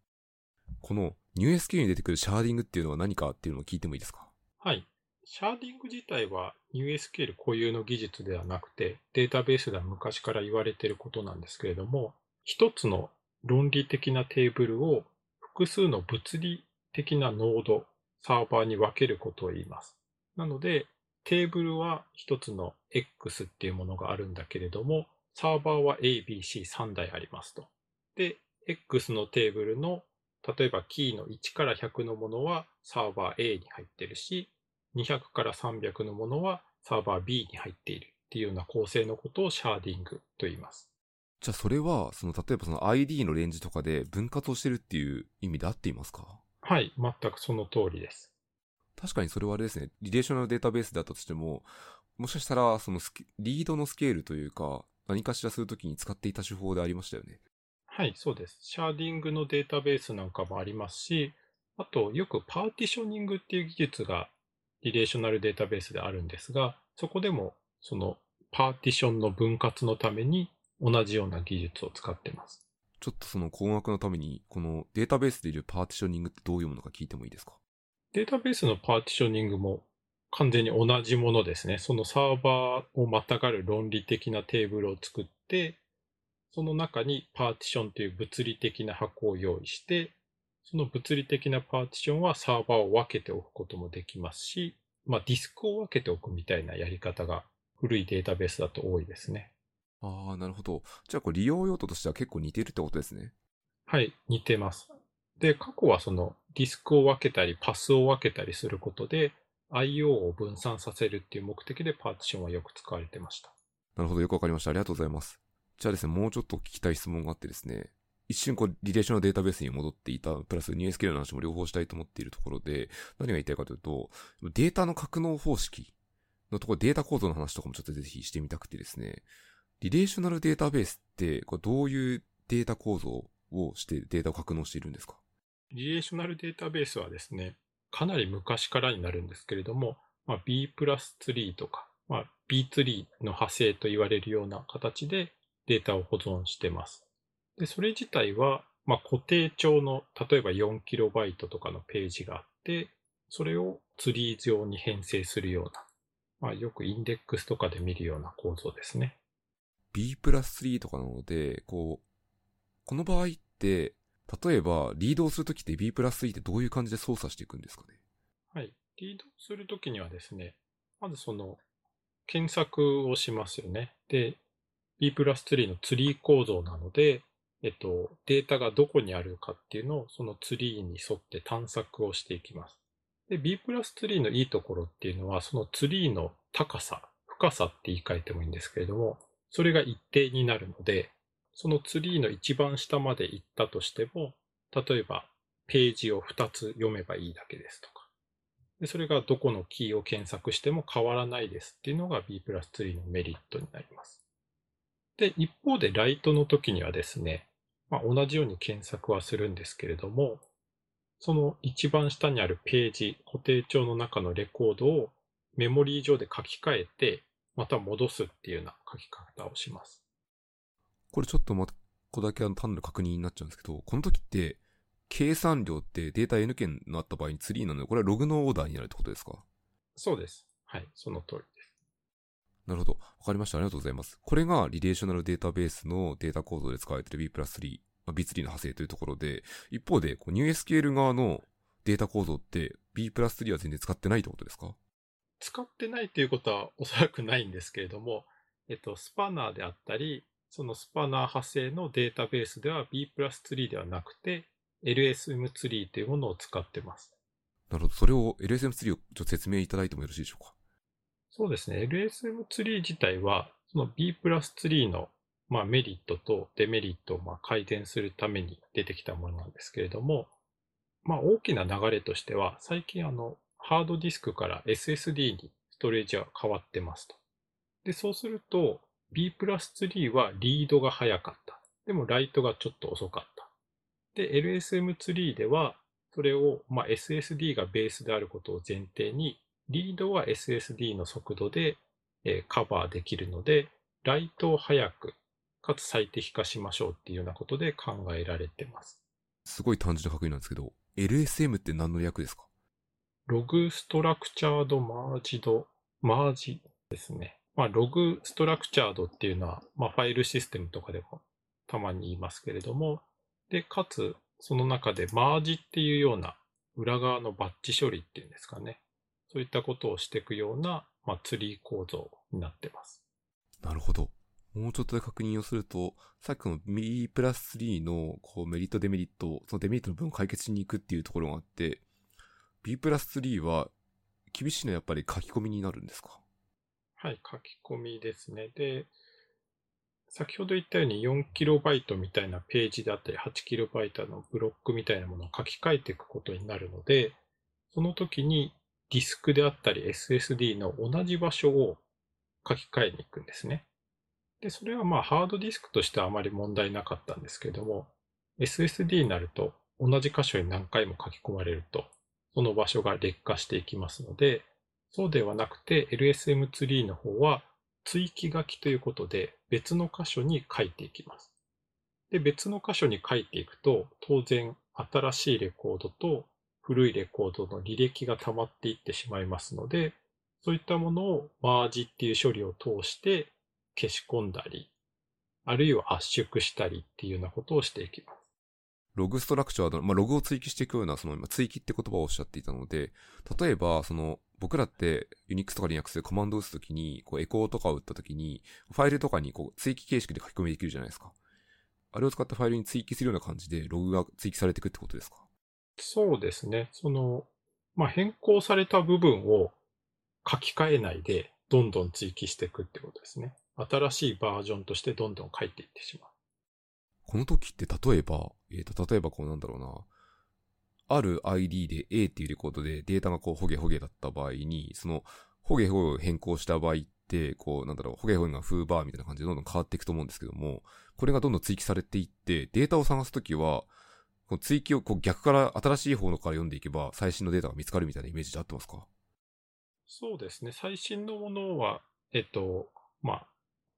S1: この NewSQ に出てくるシャーディングっていうのは何かっていうのを聞いてもいいですか？
S2: はい。シャーディング自体は NewSQL 固有の技術ではなくて、データベースでは昔から言われていることなんですけれども、一つの論理的なテーブルを複数の物理的なノード、サーバーに分けることを言います。なので、テーブルは一つの X っていうものがあるんだけれども、サーバーは A、B、C、3台ありますと。で、X のテーブルの、例えばキーの1から100のものはサーバー A に入ってるし、200から300のものはサーバー B に入っているっていうような構成のことをシャーディングと言います。
S1: じゃあそれは、その例えばその ID のレンジとかで分割をしてるっていう意味で合っていますか？
S2: はい、全くその通りです。
S1: 確かにそれはあれですね、リレーショナルデータベースであったとしても、もしかしたら、そのリードのスケールというか、何かしらするときに使っていた手法でありましたよね。
S2: はい、そうです。シャーディングのデータベースなんかもありますし、あとよくパーティショニングっていう技術がリレーショナルデータベースであるんですが、そこでもそのパーティションの分割のために同じような技術を使ってます。
S1: ちょっとその困惑のために、このデータベースでいうパーティショニングってどういうものか聞いてもいいですか？
S2: データベースのパーティショニングも完全に同じものですね。そのサーバーをまたがる論理的なテーブルを作って、その中にパーティションという物理的な箱を用意して、その物理的なパーティションはサーバーを分けておくこともできますし、まあディスクを分けておくみたいなやり方が古いデータベースだと多いですね。
S1: ああ、なるほど。じゃあこれ利用用途としては結構似てるってことですね。
S2: はい、似てます。で、過去はそのディスクを分けたり、パスを分けたりすることで、IO を分散させるっていう目的でパーティションはよく使われてました。
S1: なるほど、よくわかりました。ありがとうございます。じゃあですね、もうちょっと聞きたい質問があってですね、一瞬こう、リレーショナルデータベースに戻っていた、プラス NewSQL の話も両方したいと思っているところで、何が言いたいかというと、データの格納方式のところ、データ構造の話とかもちょっとぜひしてみたくてですね、リレーショナルデータベースって、これどういうデータ構造をしてデータを格納しているんですか？
S2: リレーショナルデータベースはですね、かなり昔からになるんですけれども、まあ、B プラスツリーとか、まあ、B ツリーの派生と言われるような形でデータを保存してます。で、それ自体は、まあ、固定帳の、例えば 4KB とかのページがあって、それをツリー上に編成するような、まあ、よくインデックスとかで見るような構造ですね。
S1: B プラス3とかなので、こう、この場合って、例えば、リードをするときって B プラス3ってどういう感じで操作していくんですかね？
S2: はい。リードするときにはですね、まずその、検索をしますよね。で、B プラスツリーのツリー構造なので、えっと、データがどこにあるかっていうのをそのツリーに沿って探索をしていきます。で、B プラスツリーのいいところっていうのは、そのツリーの高さ、深さって言い換えてもいいんですけれども、それが一定になるので、そのツリーの一番下まで行ったとしても、例えばページを2つ読めばいいだけですとか。でそれがどこのキーを検索しても変わらないですっていうのが B プラスツリーのメリットになります。で、一方でライトの時にはですね、まあ、同じように検索はするんですけれども、その一番下にあるページ、固定帳の中のレコードをメモリー上で書き換えて、また戻すっていうような書き方をします。
S1: これちょっとま、ここだけあの単なる確認になっちゃうんですけど、この時って、計算量ってデータ N 件のあった場合にツリーなので、これはログのオーダーになるってことですか？
S2: そうです。はい、その通りです。
S1: なるほど。わかりました。ありがとうございます。これがリレーショナルデータベースのデータ構造で使われている B プラス3、まあ、B3 の派生というところで、一方で、こう NewSQL 側のデータ構造って B プラス3は全然使ってないってことですか？
S2: 使ってないということはおそらくないんですけれども、えっと、スパナーであったり、そのスパナー派生のデータベースでは B プラスツリーではなくて、LSM ツリーというものを使ってます。
S1: なるほど。それを LSM ツリーをちょっと説明いただいてもよろしいでしょうか？
S2: そうですね。LSM ツリー自体は、その B プラスツリーの、まあ、メリットとデメリットをまあ改善するために出てきたものなんですけれども、まあ、大きな流れとしては、最近あの、ハードディスクから SSD にストレージは変わってますと。で、そうすると、B プラスツリーはリードが早かった。でもライトがちょっと遅かった。で、LSM ツリーでは、それを、まあ、SSD がベースであることを前提に、リードは SSD の速度で、え、カバーできるので、ライトを早く、かつ最適化しましょうっていうようなことで考えられてます。
S1: すごい単純な確認なんですけど、LSM って何の略ですか？
S2: ログストラクチャードマージド、マージですね。まあ、ログストラクチャードっていうのは、まあ、ファイルシステムとかでもたまに言いますけれども、で、かつ、その中でマージっていうような裏側のバッチ処理っていうんですかね。そういったことをしていくような、まあ、ツリー構造になってます。
S1: なるほど。もうちょっとで確認をすると、さっきの B プラス3のこうメリットデメリット、そのデメリットの分を解決しに行くっていうところがあって、B プラス3は厳しいのはやっぱり書き込みになるんですか？
S2: はい、書き込みですね。で、先ほど言ったように 4KB みたいなページであったり 8KB のブロックみたいなものを書き換えていくことになるので、その時にディスクであったり SSD の同じ場所を書き換えに行くんですね。で、それはまあハードディスクとしてはあまり問題なかったんですけども、SSD になると同じ箇所に何回も書き込まれると、その場所が劣化していきますので、そうではなくて LSM ツリーの方は追記書きということで別の箇所に書いていきます。で、別の箇所に書いていくと、当然新しいレコードと古いレコードの履歴が溜まっていってしまいますので、そういったものをマージっていう処理を通して消し込んだり、あるいは圧縮したりっていうようなことをしていきます。
S1: ログストラクチャード、まあ、ログを追記していくような、その今、追記って言葉をおっしゃっていたので、例えば、その、僕らって Unix とか Linux でコマンドを打つときに、こう、エコーとかを打ったときに、ファイルとかにこう、追記形式で書き込みできるじゃないですか。あれを使ったファイルに追記するような感じで、ログが追記されていくってことですか？
S2: そうですね。その、まあ、変更された部分を書き換えないで、どんどん追記していくってことですね。新しいバージョンとしてどんどん書いていってしまう。
S1: この時って例えば、えっ、ー、と、例えばこうなんだろうな。ある ID で A っていうレコードでデータがこうホゲホゲだった場合に、そのホゲホゲを変更した場合って、こうなんだろう、ホゲホゲがフーバーみたいな感じでどんどん変わっていくと思うんですけども、これがどんどん追記されていって、データを探すときは、この追記をこう逆から新しい方のから読んでいけば最新のデータが見つかるみたいなイメージで合ってますか？
S2: そうですね。最新のものは、えっと、まあ、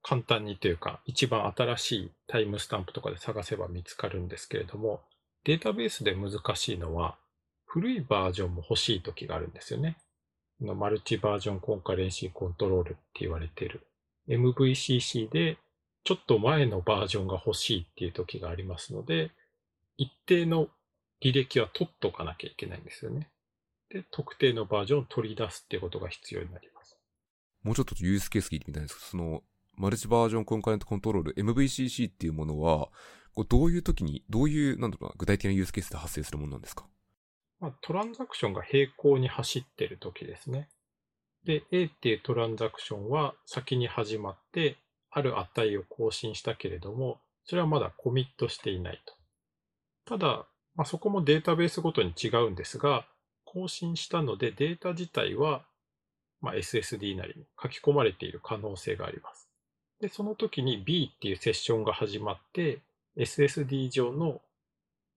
S2: 簡単にというか、一番新しいタイムスタンプとかで探せば見つかるんですけれども、データベースで難しいのは、古いバージョンも欲しい時があるんですよね。マルチバージョンコンカレンシーコントロールって言われている MVCC でちょっと前のバージョンが欲しいっていう時がありますので、一定の履歴は取っとかなきゃいけないんですよね。で、特定のバージョンを取り出すっていうことが必要になります。
S1: もうちょっとユースケース聞いてみたいんですけど、その、マルチバージョンコンカレントコントロール、MVCC っていうものは、こうどういう時に、どういう、なんだろうな、具体的なユースケースで発生するものなんですか？
S2: まあ、トランザクションが並行に走ってる時ですね。で、A っていうトランザクションは先に始まって、ある値を更新したけれども、それはまだコミットしていないと。ただ、まあ、そこもデータベースごとに違うんですが、更新したのでデータ自体は、まあ、SSD なりに書き込まれている可能性があります。で、その時に B っていうセッションが始まって、SSD 上の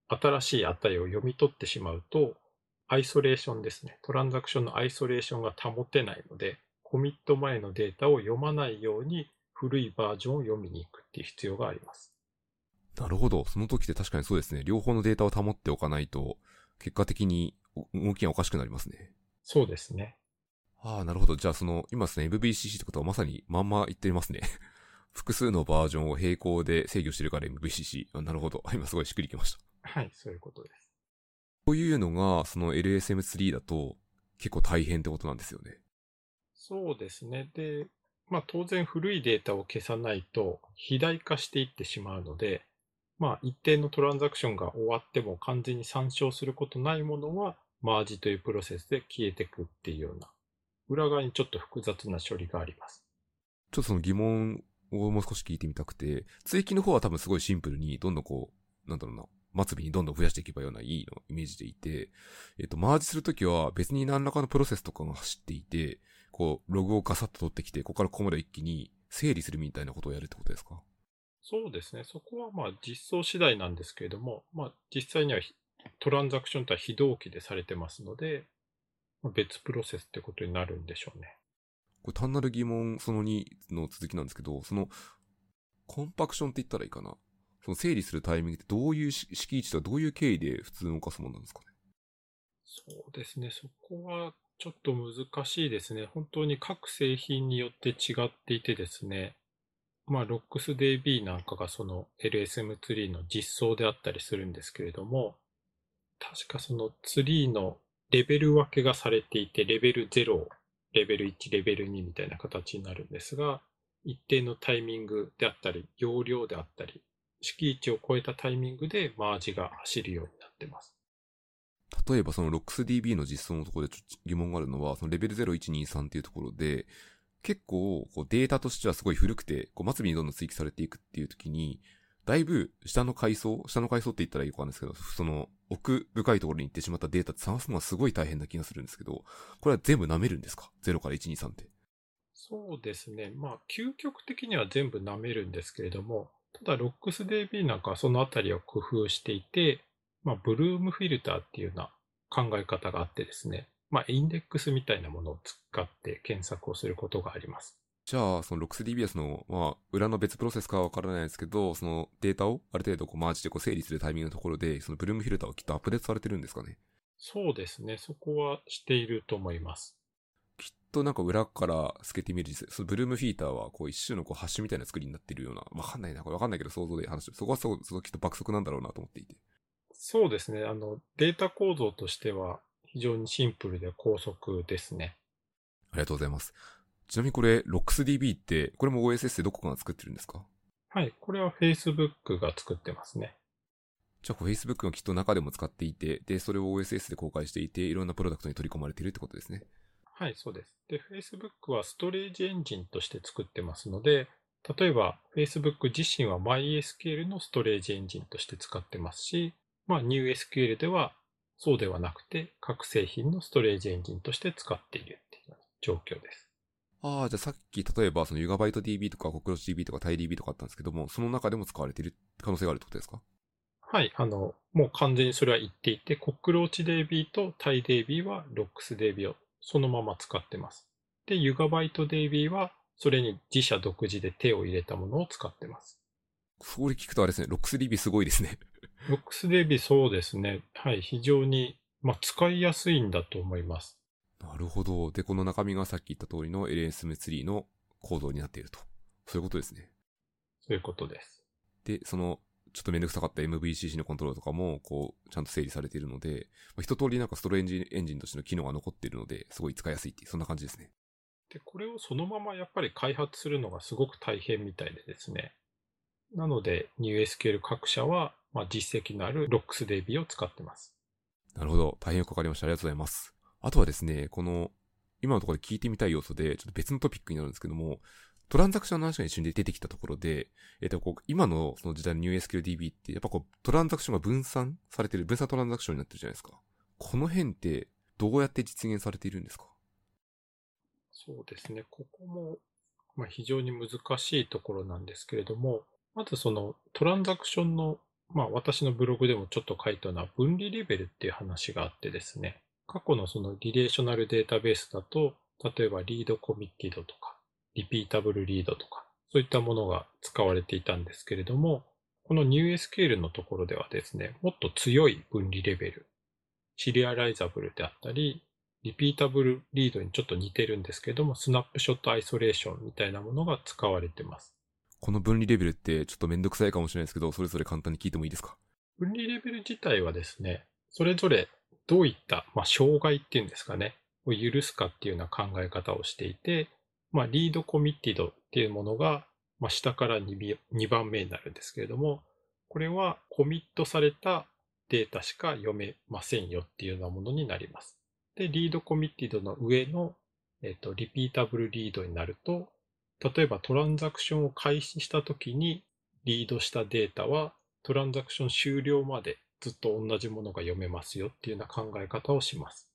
S2: 新しい値を読み取ってしまうと、アイソレーションですね。トランザクションのアイソレーションが保てないので、コミット前のデータを読まないように古いバージョンを読みに行くっていう必要があります。
S1: なるほど。その時って確かにそうですね。両方のデータを保っておかないと、結果的に動きがおかしくなりますね。
S2: そうですね。
S1: ああ、なるほど。じゃあその、今ですね、MVCC ってことはまさにまんま言ってますね。複数のバージョンを並行で制御してるから MVCC。あなるほど。今すごいしっくりきました。
S2: はい、そういうことです。
S1: こういうのが、その LSM3 だと結構大変ってことなんですよね。
S2: そうですね。で、まあ当然古いデータを消さないと肥大化していってしまうので、まあ一定のトランザクションが終わっても完全に参照することないものは、マージというプロセスで消えていくっていうような、裏側にちょっと複雑な処理があります。
S1: ちょっとその疑問をもう少し聞いてみたくて、追記の方は多分すごいシンプルに、どんどんこう、なんだろうな、末尾にどんどん増やしていけばようないいのイメージでいて、えっと、マージするときは別に何らかのプロセスとかが走っていて、こう、ログをガサッと取ってきて、ここからここまで一気に整理するみたいなことをやるってことですか？
S2: そうですね。そこはまあ実装次第なんですけれども、まあ実際にはトランザクションとは非同期でされてますので、別プロセスってことになるんでしょうね。
S1: これ単なる疑問その2の続きなんですけど、そのコンパクションって言ったらいいかな。その整理するタイミングってどういう敷地とかどういう経緯で普通動かすものなんですかね
S2: そうですね。そこはちょっと難しいですね。本当に各製品によって違っていてですね。まあ、RocksDB なんかがその LSM ツリーの実装であったりするんですけれども、確かそのツリーのレベル分けがされていて、レベル0、レベル1、レベル2みたいな形になるんですが、一定のタイミングであったり、容量であったり、敷地を超えたタイミングでマージが走るようになってます。
S1: 例えばその RocksDB の実装のところでちょっと疑問があるのは、そのレベル0、1、2、3っていうところで、結構こうデータとしてはすごい古くて、こう末尾にどんどん追記されていくっていう時に、だいぶ下の階層、下の階層って言ったらいいかわかんですけど、その奥深いところに行ってしまったデータって探すのはすごい大変な気がするんですけど、これは全部舐めるんですか ?0 から1、2、3って。
S2: そうですね。まあ、究極的には全部舐めるんですけれども、ただ RocksDB なんかはそのあたりを工夫していて、まあ、ブルームフィルターっていうような考え方があってですね、まあ、インデックスみたいなものを使って検索をすることがあります。
S1: じゃあ、その RocksDBS の、まあ、裏の別プロセスかはわからないですけど、そのデータをある程度こうマージでこう整理するタイミングのところで、そのブルームフィルターをきっとアップデートされてるんですかね
S2: そうですね。そこはしていると思います。
S1: きっとなんか裏から透けてみるそのブルームフィルターはこう一種のこうハッシュみたいな作りになっているような、わかんないな、これわかんないけど想像で話してる。そこはそう、そこきっと爆速なんだろうなと思っていて。
S2: そうですね。あの、データ構造としては非常にシンプルで高速ですね。
S1: ありがとうございます。ちなみにこれ、RocksDB って、これも OSS でどこが作ってるんですか？
S2: はい、これは Facebook が作ってますね。
S1: じゃあ、Facebook がきっと中でも使っていて、で、それを OSS で公開していて、いろんなプロダクトに取り込まれているってことですね。
S2: はい、そうです。で、Facebook はストレージエンジンとして作ってますので、例えば Facebook 自身は MySQL のストレージエンジンとして使ってますし、まあ NewSQL ではそうではなくて、各製品のストレージエンジンとして使っているっていう状況です。
S1: ああ、じゃあさっき、例えば、そのユガバイト DB とか、コクロチ DB とか、タイ DB とかあったんですけども、その中でも使われている可能性があるってことですか？
S2: はい、あの、もう完全にそれは言っていて、コクローチ DB とタイ DB は RocksDB をそのまま使ってます。で、ユガバイト DB は、それに自社独自で手を入れたものを使ってます。
S1: それ聞くとあれですね、RocksDB すごいですね。
S2: RocksDB そうですね。はい、非常に、まあ、使いやすいんだと思います。
S1: なるほど。で、この中身がさっき言った通りの LSM ツリーの構造になっていると。そういうことですね。
S2: そういうことです。
S1: で、その、ちょっとめんどくさかった MVCC のコントロールとかも、こう、ちゃんと整理されているので、まあ、一通りなんかストレンジエンジンとしての機能が残っているので、すごい使いやすいっていう、そんな感じですね。
S2: で、これをそのままやっぱり開発するのがすごく大変みたいでですね。なので、NewSQL 各社は、まあ、実績のある RocksDB を使ってます。
S1: なるほど。大変よくわかりました。ありがとうございます。あとはですね、この、今のところで聞いてみたい要素で、ちょっと別のトピックになるんですけども、トランザクションの話が一瞬で出てきたところで、えっ、ー、と、こう、今のその時代の NewSQLDB って、やっぱこう、トランザクションが分散されてる、分散トランザクションになってるじゃないですか。この辺って、どうやって実現されているんですか？
S2: そうですね。ここも、まあ、非常に難しいところなんですけれども、まずそのトランザクションの、まあ私のブログでもちょっと書いたような分離レベルっていう話があってですね、過去のそのリレーショナルデータベースだと、例えばリードコミッティドとか、リピータブルリードとか、そういったものが使われていたんですけれども、この NewSQL のところではですね、もっと強い分離レベル、シリアライザブルであったり、リピータブルリードにちょっと似てるんですけども、スナップショットアイソレーションみたいなものが使われてます。
S1: この分離レベルってちょっとめんどくさいかもしれないですけど、それぞれ簡単に聞いてもいいですか？
S2: 分離レベル自体はですね、それぞれどういった、まあ、障害っていうんですかね、を許すかっていうような考え方をしていて、まあ、リードコミッティドっていうものが、まあ、下から 2, 2番目になるんですけれども、これはコミットされたデータしか読めませんよっていうようなものになります。で、リードコミッティドの上の、えっ、と、リピータブルリードになると、例えばトランザクションを開始したときにリードしたデータはトランザクション終了までずっと同じものが読めますよっていうような考え方をします。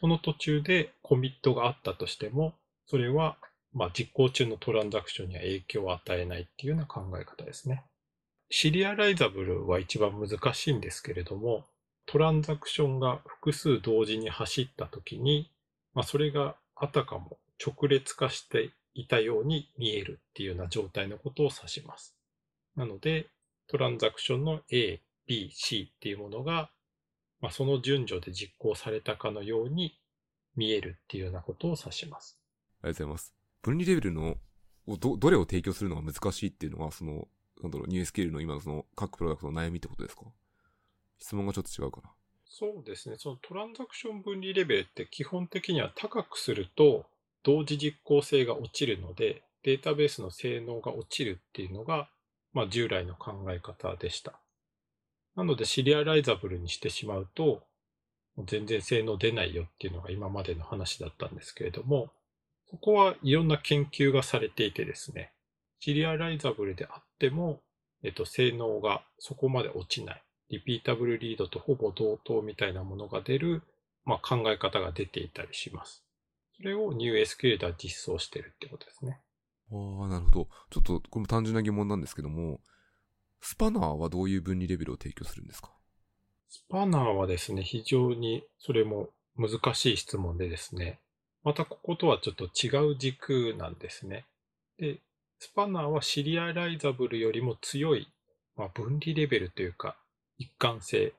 S2: その途中でコミットがあったとしても、それはまあ実行中のトランザクションには影響を与えないっていうような考え方ですね。シリアライザブルは一番難しいんですけれども、トランザクションが複数同時に走ったときに、まあ、それがあたかも直列化していたように見えるっていうような状態のことを指します。なので、トランザクションの A、B、C っていうものが、まあ、その順序で実行されたかのように見えるっていうようなことを指します。
S1: ありがとうございます。分離レベルのど、どれを提供するのが難しいっていうのは、その、なんだろう、ニュースケールの今のその各プロダクトの悩みってことですか？質問がちょっと違うかな。
S2: そうですね。そのトランザクション分離レベルって基本的には高くすると同時実行性が落ちるので、データベースの性能が落ちるっていうのが、まあ従来の考え方でした。なのでシリアライザブルにしてしまうと、全然性能出ないよっていうのが今までの話だったんですけれども、そこはいろんな研究がされていてですね、シリアライザブルであっても、えっと、性能がそこまで落ちない。リピータブルリードとほぼ同等みたいなものが出る、まあ、考え方が出ていたりします。それを NewSQL では実装してるってことですね。
S1: ああ、なるほど。ちょっと、これも単純な疑問なんですけども、スパナーはどういう分離レベルを提供するんですか？
S2: スパナーはですね、非常にそれも難しい質問でですね、またこことはちょっと違う軸なんですね。で、 Spanner は serializable よりも強い、まあ、分離レベルというか、一貫性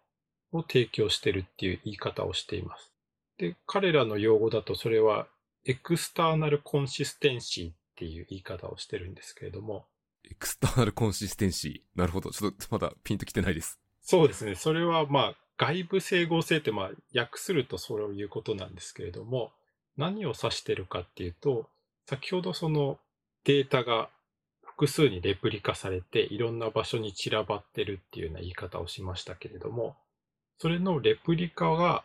S2: を提供してるっていう言い方をしています。で、彼らの用語だとそれは external consistency っていう言い方をしてるんですけれども。
S1: External consistency。なるほど。ちょっとまだピンときてないです。
S2: そうですね。それはまあ外部整合性ってまあ訳するとそういうことなんですけれども、何を指してるかっていうと、先ほどそのデータが複数にレプリカされていろんな場所に散らばってるっていうような言い方をしましたけれども、それのレプリカが、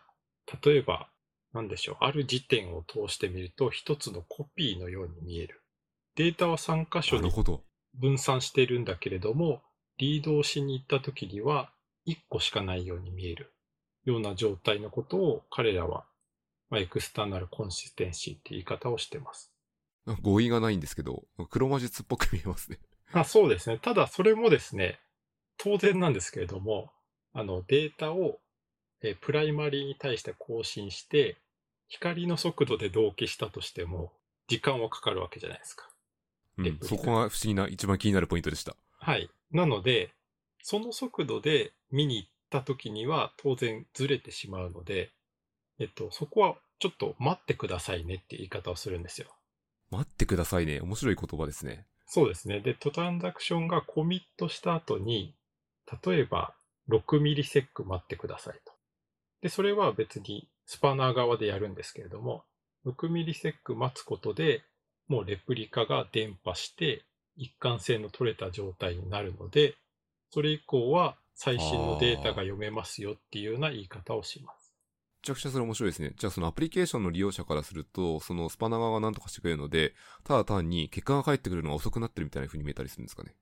S2: 例えば、何でしょう、ある時点を通してみると一つのコピーのように見える。データは3箇所に分散しているんだけれども、リードをしに行った時には1個しかないように見えるような状態のことを彼らは、まあ、 external consistency って言い方をしてます。
S1: 語彙がないんですけど、黒魔術っぽく見えますね。
S2: あそうですね。ただそれもですね、当然なんですけれども、あのデータをえプライマリーに対して更新して、光の速度で同期したとしても、時間はかかるわけじゃないですか。
S1: うん、そこが不思議な、一番気になるポイントでした。
S2: はい。なので、その速度で見に行った時には当然ずれてしまうので、えっと、そこはちょっと待ってくださいねって言い方をするんですよ。
S1: 待ってくださいね。面白い言葉ですね。
S2: そうですね。で、トランザクションがコミットした後に、例えば6ミリセック待ってくださいと。で、それは別にスパナー側でやるんですけれども、6ミリセック待つことで、もうレプリカが伝播して、一貫性の取れた状態になるので、それ以降は最新のデータが読めますよっていうような言い方をします。
S1: めちゃくちゃそれ面白いですね。じゃあそのアプリケーションの利用者からすると、そのスパナ側が何とかしてくれるので、ただ単に結果が返ってくるのが遅くなってるみたいな風に見えたりするんですかね？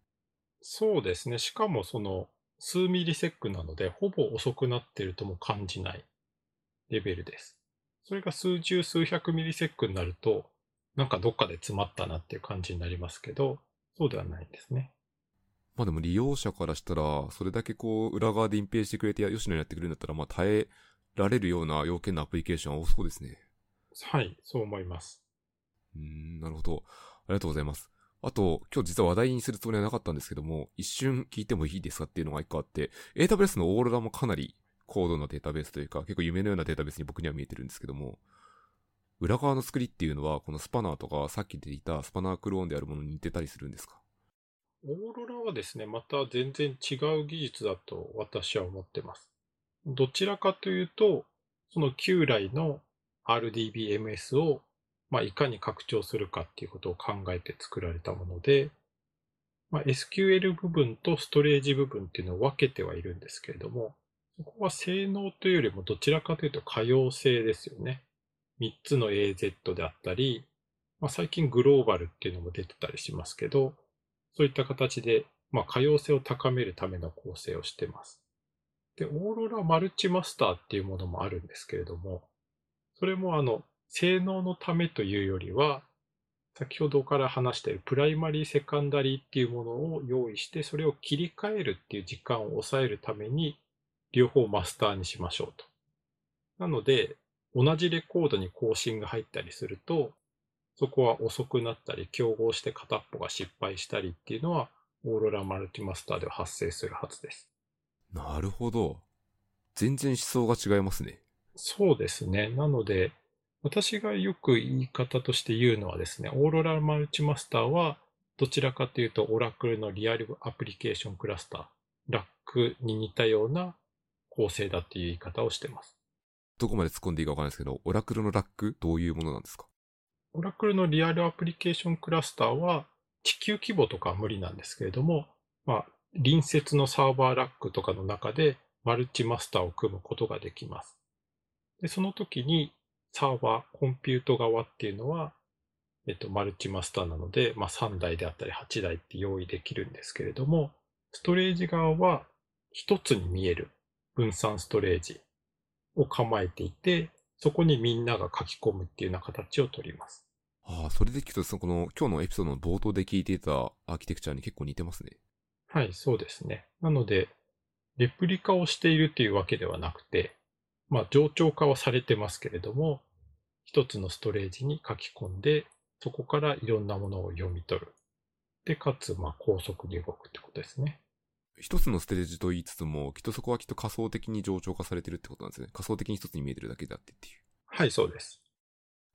S2: そうですね。しかもその数ミリセックなので、ほぼ遅くなってるとも感じないレベルです。それが数十数百ミリセックになると、なんかどっかで詰まったなっていう感じになりますけど、そうではないんですね。
S1: まあでも利用者からしたら、それだけこう、裏側で隠蔽してくれて、吉野にやってくれるんだったら、まあ耐えられるような要件のアプリケーションは多そうですね。
S2: はい、そう思います。
S1: うん、なるほど。ありがとうございます。あと、今日実は話題にするつもりはなかったんですけども、一瞬聞いてもいいですかっていうのが一個あって、AWS のオーロラもかなり高度なデータベースというか、結構夢のようなデータベースに僕には見えてるんですけども、裏側の作りっていうのは、このスパナーとか、さっき出ていたスパナークローンであるものに似てたりするんですか？
S2: オーロラはですね、また全然違う技術だと私は思ってます。どちらかというと、その旧来の RDBMS を、まあ、いかに拡張するかっていうことを考えて作られたもので、まあ、SQL 部分とストレージ部分っていうのを分けてはいるんですけれども、そこは性能というよりもどちらかというと可用性ですよね。3つの AZ であったり、まあ、最近グローバルっていうのも出てたりしますけど、そういった形で、まあ、可用性を高めるための構成をしてます。で、オーロラマルチマスターっていうものもあるんですけれども、それもあの、性能のためというよりは、先ほどから話しているプライマリー、セカンダリーっていうものを用意して、それを切り替えるっていう時間を抑えるために、両方マスターにしましょうと。なので、同じレコードに更新が入ったりすると、そこは遅くなったり、競合して片っぽが失敗したりっていうのは、 Aurora マルチマスターでは発生するはずです。
S1: なるほど。全然思想が違いますね。
S2: そうですね。なので、私がよく言い方として言うのはですね、オーロラマルチマスターは、どちらかというと、オラクルのリアルアプリケーションクラスター、ラックに似たような構成だっていう言い方をしてます。
S1: どこまで突っ込んでいいかわからないですけど、オラクルのラック、どういうものなんですか？
S2: オラクルのリアルアプリケーションクラスターは、地球規模とかは無理なんですけれども、まあ、隣接のサーバーラックとかの中でマルチマスターを組むことができます。で、その時にサーバー、コンピュート側っていうのは、えっと、マルチマスターなので、まあ、3台であったり8台って用意できるんですけれども、ストレージ側は一つに見える分散ストレージを構えていて、そこにみんなが書き込むっていうような形をとります。
S1: ああ、それで聞くと、その、今日のエピソードの冒頭で聞いていたアーキテクチャに結構似てますね。
S2: はい、そうですね。なので、レプリカをしているというわけではなくて、まあ、冗長化はされてますけれども、一つのストレージに書き込んで、そこからいろんなものを読み取る。で、かつ、まあ、高速に動くってことですね。
S1: 一つのステージと言いつつも、きっとそこはきっと仮想的に冗長化されてるってことなんですね。仮想的に一つに見えてるだけであってっていう。
S2: はい、そうです。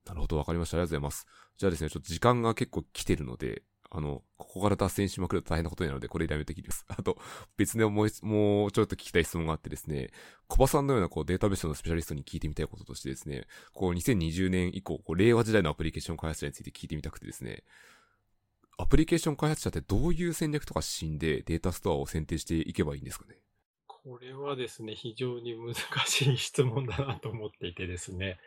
S1: なるほど、わかりました。ありがとうございます。じゃあですね、ちょっと時間が結構来てるので、あの、ここから脱線しまくると大変なことになるので、これやめてきます。あと、別でもう、もうちょっと聞きたい質問があってですね、小葉さんのようなこうデータベースのスペシャリストに聞いてみたいこととしてですね、こう2020年以降、こう令和時代のアプリケーション開発者について聞いてみたくてですね、アプリケーション開発者ってどういう戦略とか指針でデータストアを選定していけばいいんですかね？
S2: これはですね、非常に難しい質問だなと思っていてですね、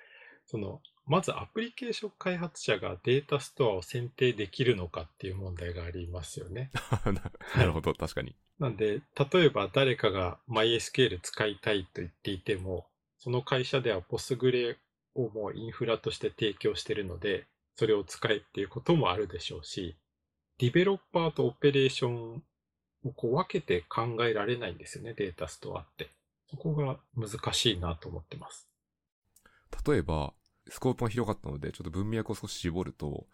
S2: その、まずアプリケーション開発者がデータストアを選定できるのかっていう問題がありますよね。
S1: なるほど、確かに。
S2: なんで、例えば誰かが MySQL 使いたいと言っていても、その会社では Postgre をもうインフラとして提供しているので、それを使えっていうこともあるでしょうし、ディベロッパーとオペレーションをこう分けて考えられないんですよね、データストアって。そこが難しいなと思ってます。
S1: 例えば、スコープが広かったので、ちょっと文脈を少し絞ると、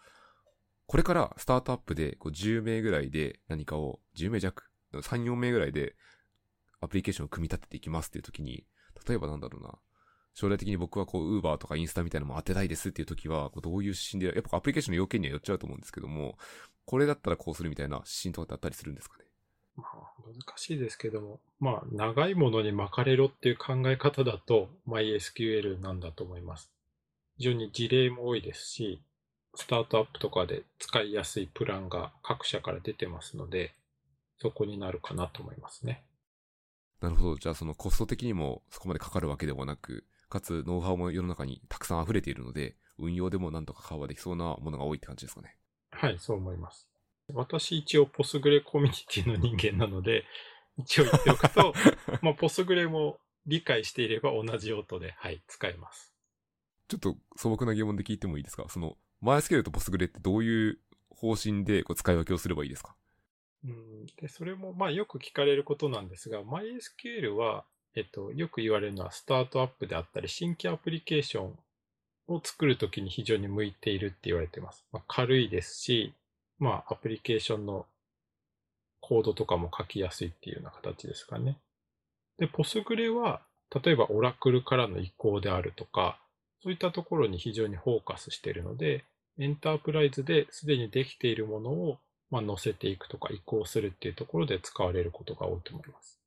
S1: これからスタートアップでこう10名ぐらいで何かを、10名弱、3、4名ぐらいでアプリケーションを組み立てていきますっていう時に、例えばなんだろうな、将来的に僕はこう、ウーバーとかインスタみたいなのも当てたいですっていう時は、どういう指針で、やっぱアプリケーションの要件にはよっちゃうと思うんですけども、これだったらこうするみたいな指針とかってあったりするんですかね？
S2: まあ、難しいですけども、まあ、長いものに巻かれろっていう考え方だと、MySQL なんだと思います。非常に事例も多いですし、スタートアップとかで使いやすいプランが各社から出てますので、そこになるかなと思いますね。
S1: なるほど。じゃあそのコスト的にもそこまでかかるわけではなく、かつノウハウも世の中にたくさん溢れているので、運用でもなんとかカバーできそうなものが多いって感じですかね。
S2: はい、そう思います。私一応ポスグレコミュニティの人間なので、一応言っておくと、まあポスグレも理解していれば同じ用途で、はい、使えます。
S1: ちょっと素朴な疑問で聞いてもいいですか？その、マイスケールとポスグレってどういう方針でこう使い分けをすればいいですか？
S2: うん、で、それも、まあよく聞かれることなんですが、MySQL は、えっと、よく言われるのはスタートアップであったり、新規アプリケーションを作るときに非常に向いているって言われてます。まあ、軽いですし、まあアプリケーションのコードとかも書きやすいっていうような形ですかね。で、ポスグレは、例えばオラクルからの移行であるとか、そういったところに非常にフォーカスしているので、エンタープライズですでにできているものを、まあ、載せていくとか移行するっていうところで使われることが多いと思います。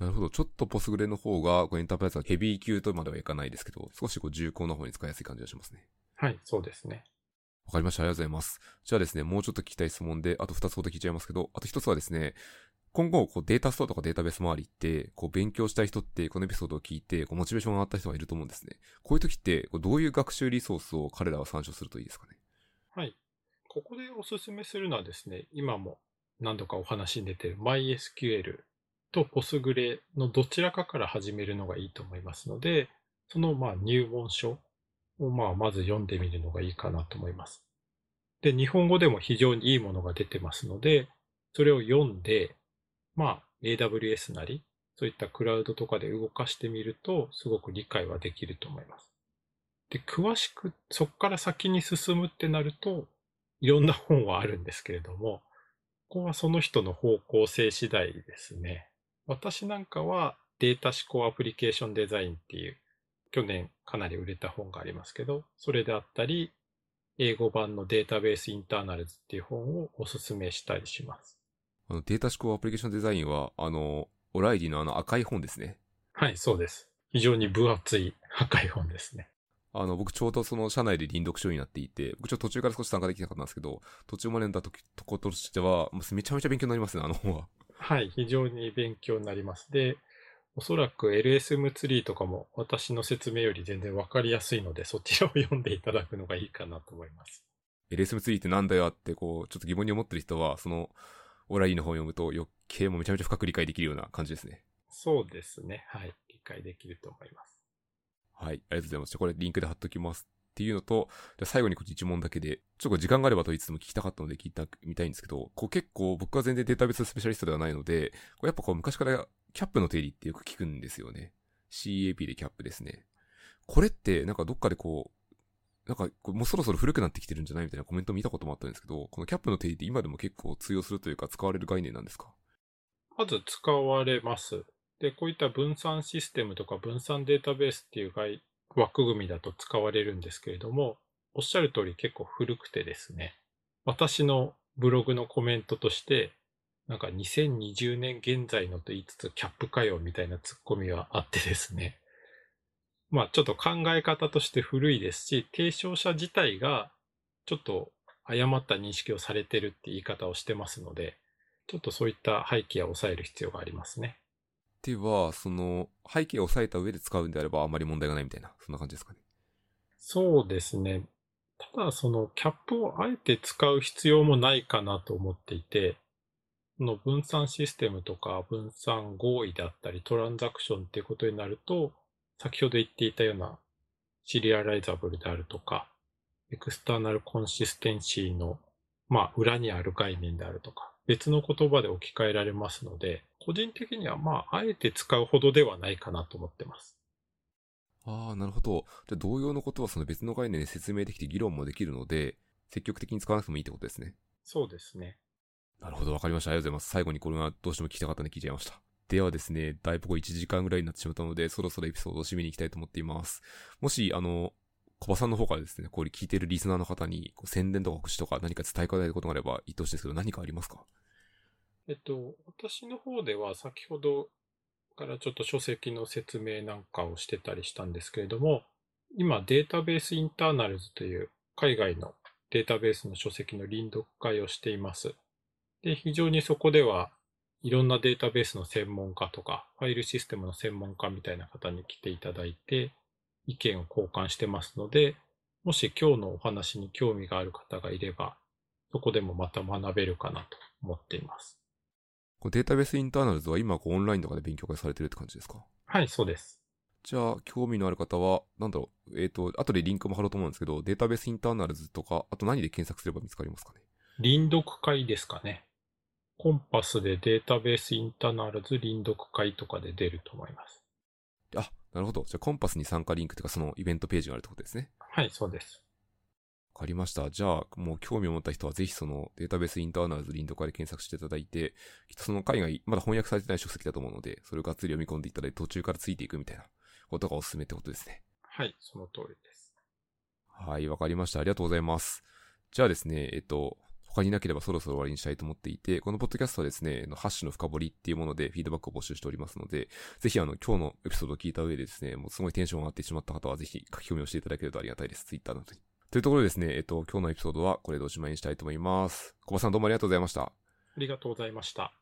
S1: なるほど。ちょっとポスグレの方が、エンタープライズはヘビー級とまではいかないですけど、少しこう重厚な方に使いやすい感じがしますね。
S2: はい、そうですね。
S1: わかりました。ありがとうございます。じゃあですね、もうちょっと聞きたい質問で、あと二つほど聞いちゃいますけど、あと一つはですね、今後、こうデータストアとかデータベース周りって、こう勉強したい人って、このエピソードを聞いて、こうモチベーションが上がった人がいると思うんですね。こういう時って、どういう学習リソースを彼らは参照するといいですかね？
S2: はい。ここでお勧めするのはですね、今も何度かお話に出ている MySQL と Postgre のどちらかから始めるのがいいと思いますので、そのまあ入門書をまあまず読んでみるのがいいかなと思います。で、日本語でも非常にいいものが出てますので、それを読んで、まあ、AWS なり、そういったクラウドとかで動かしてみると、すごく理解はできると思います。で、詳しく、そこから先に進むってなると、いろんな本はあるんですけれども、ここはその人の方向性次第ですね。私なんかはデータ思考アプリケーションデザインっていう、去年かなり売れた本がありますけど、それであったり、英語版のデータベースインターナルズっていう本をおすすめしたりします。
S1: あの、データ思考アプリケーションデザインは、あの、オライリーのあの赤い本ですね。
S2: はい、そうです。非常に分厚い赤い本ですね。
S1: あの、僕ちょうどその社内で臨読書になっていて、僕ちょっと途中から少し参加できなかったんですけど、途中までのととことしては、めちゃめちゃ勉強になりますね、あの本は。
S2: はい、非常に勉強になります。で、おそらく LSM ツリーとかも私の説明より全然わかりやすいので、そちらを読んでいただくのがいいかなと思います。
S1: LSM ツリーってなんだよって、こう、ちょっと疑問に思ってる人は、その、オライーの本を読むと余計もめちゃめちゃ深く理解できるような感じですね。
S2: そうですね。はい。理解できると思います。
S1: はい。ありがとうございます。これリンクで貼っときます。っていうのと、じゃ最後にこっち一問だけで、ちょっと時間があればといつも聞きたかったので聞いた、みたいんですけど、こう結構僕は全然データベーススペシャリストではないので、こうやっぱこう昔からキャップの定理ってよく聞くんですよね。CAP でキャップですね。これってなんかどっかでこう、なんかもうそろそろ古くなってきてるんじゃないみたいなコメント見たこともあったんですけど、このキャップの定理って今でも結構通用するというか使われる概念なんですか？
S2: まず使われます。で、こういった分散システムとか分散データベースっていう概枠組みだと使われるんですけれども、おっしゃる通り結構古くてですね、私のブログのコメントとして、なんか2020年現在のと言いつつキャップかよみたいなツッコミはあってですね。まあちょっと考え方として古いですし、提唱者自体がちょっと誤った認識をされてるって言い方をしてますので、ちょっとそういった背景を抑える必要がありますね。
S1: では、その背景を抑えた上で使うんであればあまり問題がないみたいな、そんな感じですかね。
S2: そうですね。ただそのキャップをあえて使う必要もないかなと思っていて、の分散システムとか分散合意であったりトランザクションっていうことになると、先ほど言っていたようなシリアライザブルであるとか、エクスターナルコンシステンシーの、まあ、裏にある概念であるとか、別の言葉で置き換えられますので、個人的にはまあ、あえて使うほどではないかなと思ってます。
S1: ああ、なるほど。じゃあ同様のことはその別の概念で説明できて議論もできるので、積極的に使わなくてもいいってことですね。
S2: そうですね。
S1: なるほど、わかりました。ありがとうございます。最後にこれがどうしても聞きたかったんで聞いちゃいました。ではですね、だいぶこう1時間ぐらいになってしまったので、そろそろエピソードを締めに行きたいと思っています。もし、あの、小葉さんの方からですね、これ聞いてるリスナーの方に、宣伝とか告知とか何か伝えたいことがあれば言ってほしいですけど、何かありますか？
S2: えっと、私の方では先ほどからちょっと書籍の説明なんかをしてたりしたんですけれども、今データベースインターナルズという海外のデータベースの書籍の臨読会をしています。で、非常にそこではいろんなデータベースの専門家とか、ファイルシステムの専門家みたいな方に来ていただいて、意見を交換してますので、もし今日のお話に興味がある方がいれば、そこでもまた学べるかなと思っています。
S1: データベースインターナルズは今こうオンラインとかで勉強会されてるって感じですか？
S2: はい、そうです。
S1: じゃあ、興味のある方は、なんだろう、えっ、ー、と、後でリンクも貼ろうと思うんですけど、データベースインターナルズとか、あと何で検索すれば見つかりますかね？
S2: 臨読会ですかね。コンパスでデータベースインターナルズ臨読会とかで出ると思います。
S1: あ、なるほど。じゃあ、コンパスに参加リンクというか、そのイベントページがあるってことですね。
S2: はい、そうです。
S1: わかりました。じゃあ、もう興味を持った人はぜひそのデータベースインターナルズリンドから検索していただいて、きっとその海外、まだ翻訳されてない書籍だと思うので、それをがっつり読み込んでいただいて途中からついていくみたいなことがおすすめってことですね。
S2: はい、その通りです。
S1: はい、わかりました。ありがとうございます。じゃあですね、えっと、他になければそろそろ終わりにしたいと思っていて、このポッドキャストはですね、ハッシュの深掘りっていうものでフィードバックを募集しておりますので、ぜひあの、今日のエピソードを聞いた上でですね、もうすごいテンションが上がってしまった方はぜひ書き込みをしていただけるとありがたいです。ツイッターなどに。というところでですね、えっと、今日のエピソードはこれでおしまいにしたいと思います。小葉さんどうもありがとうございました。あ
S2: りがとうございました。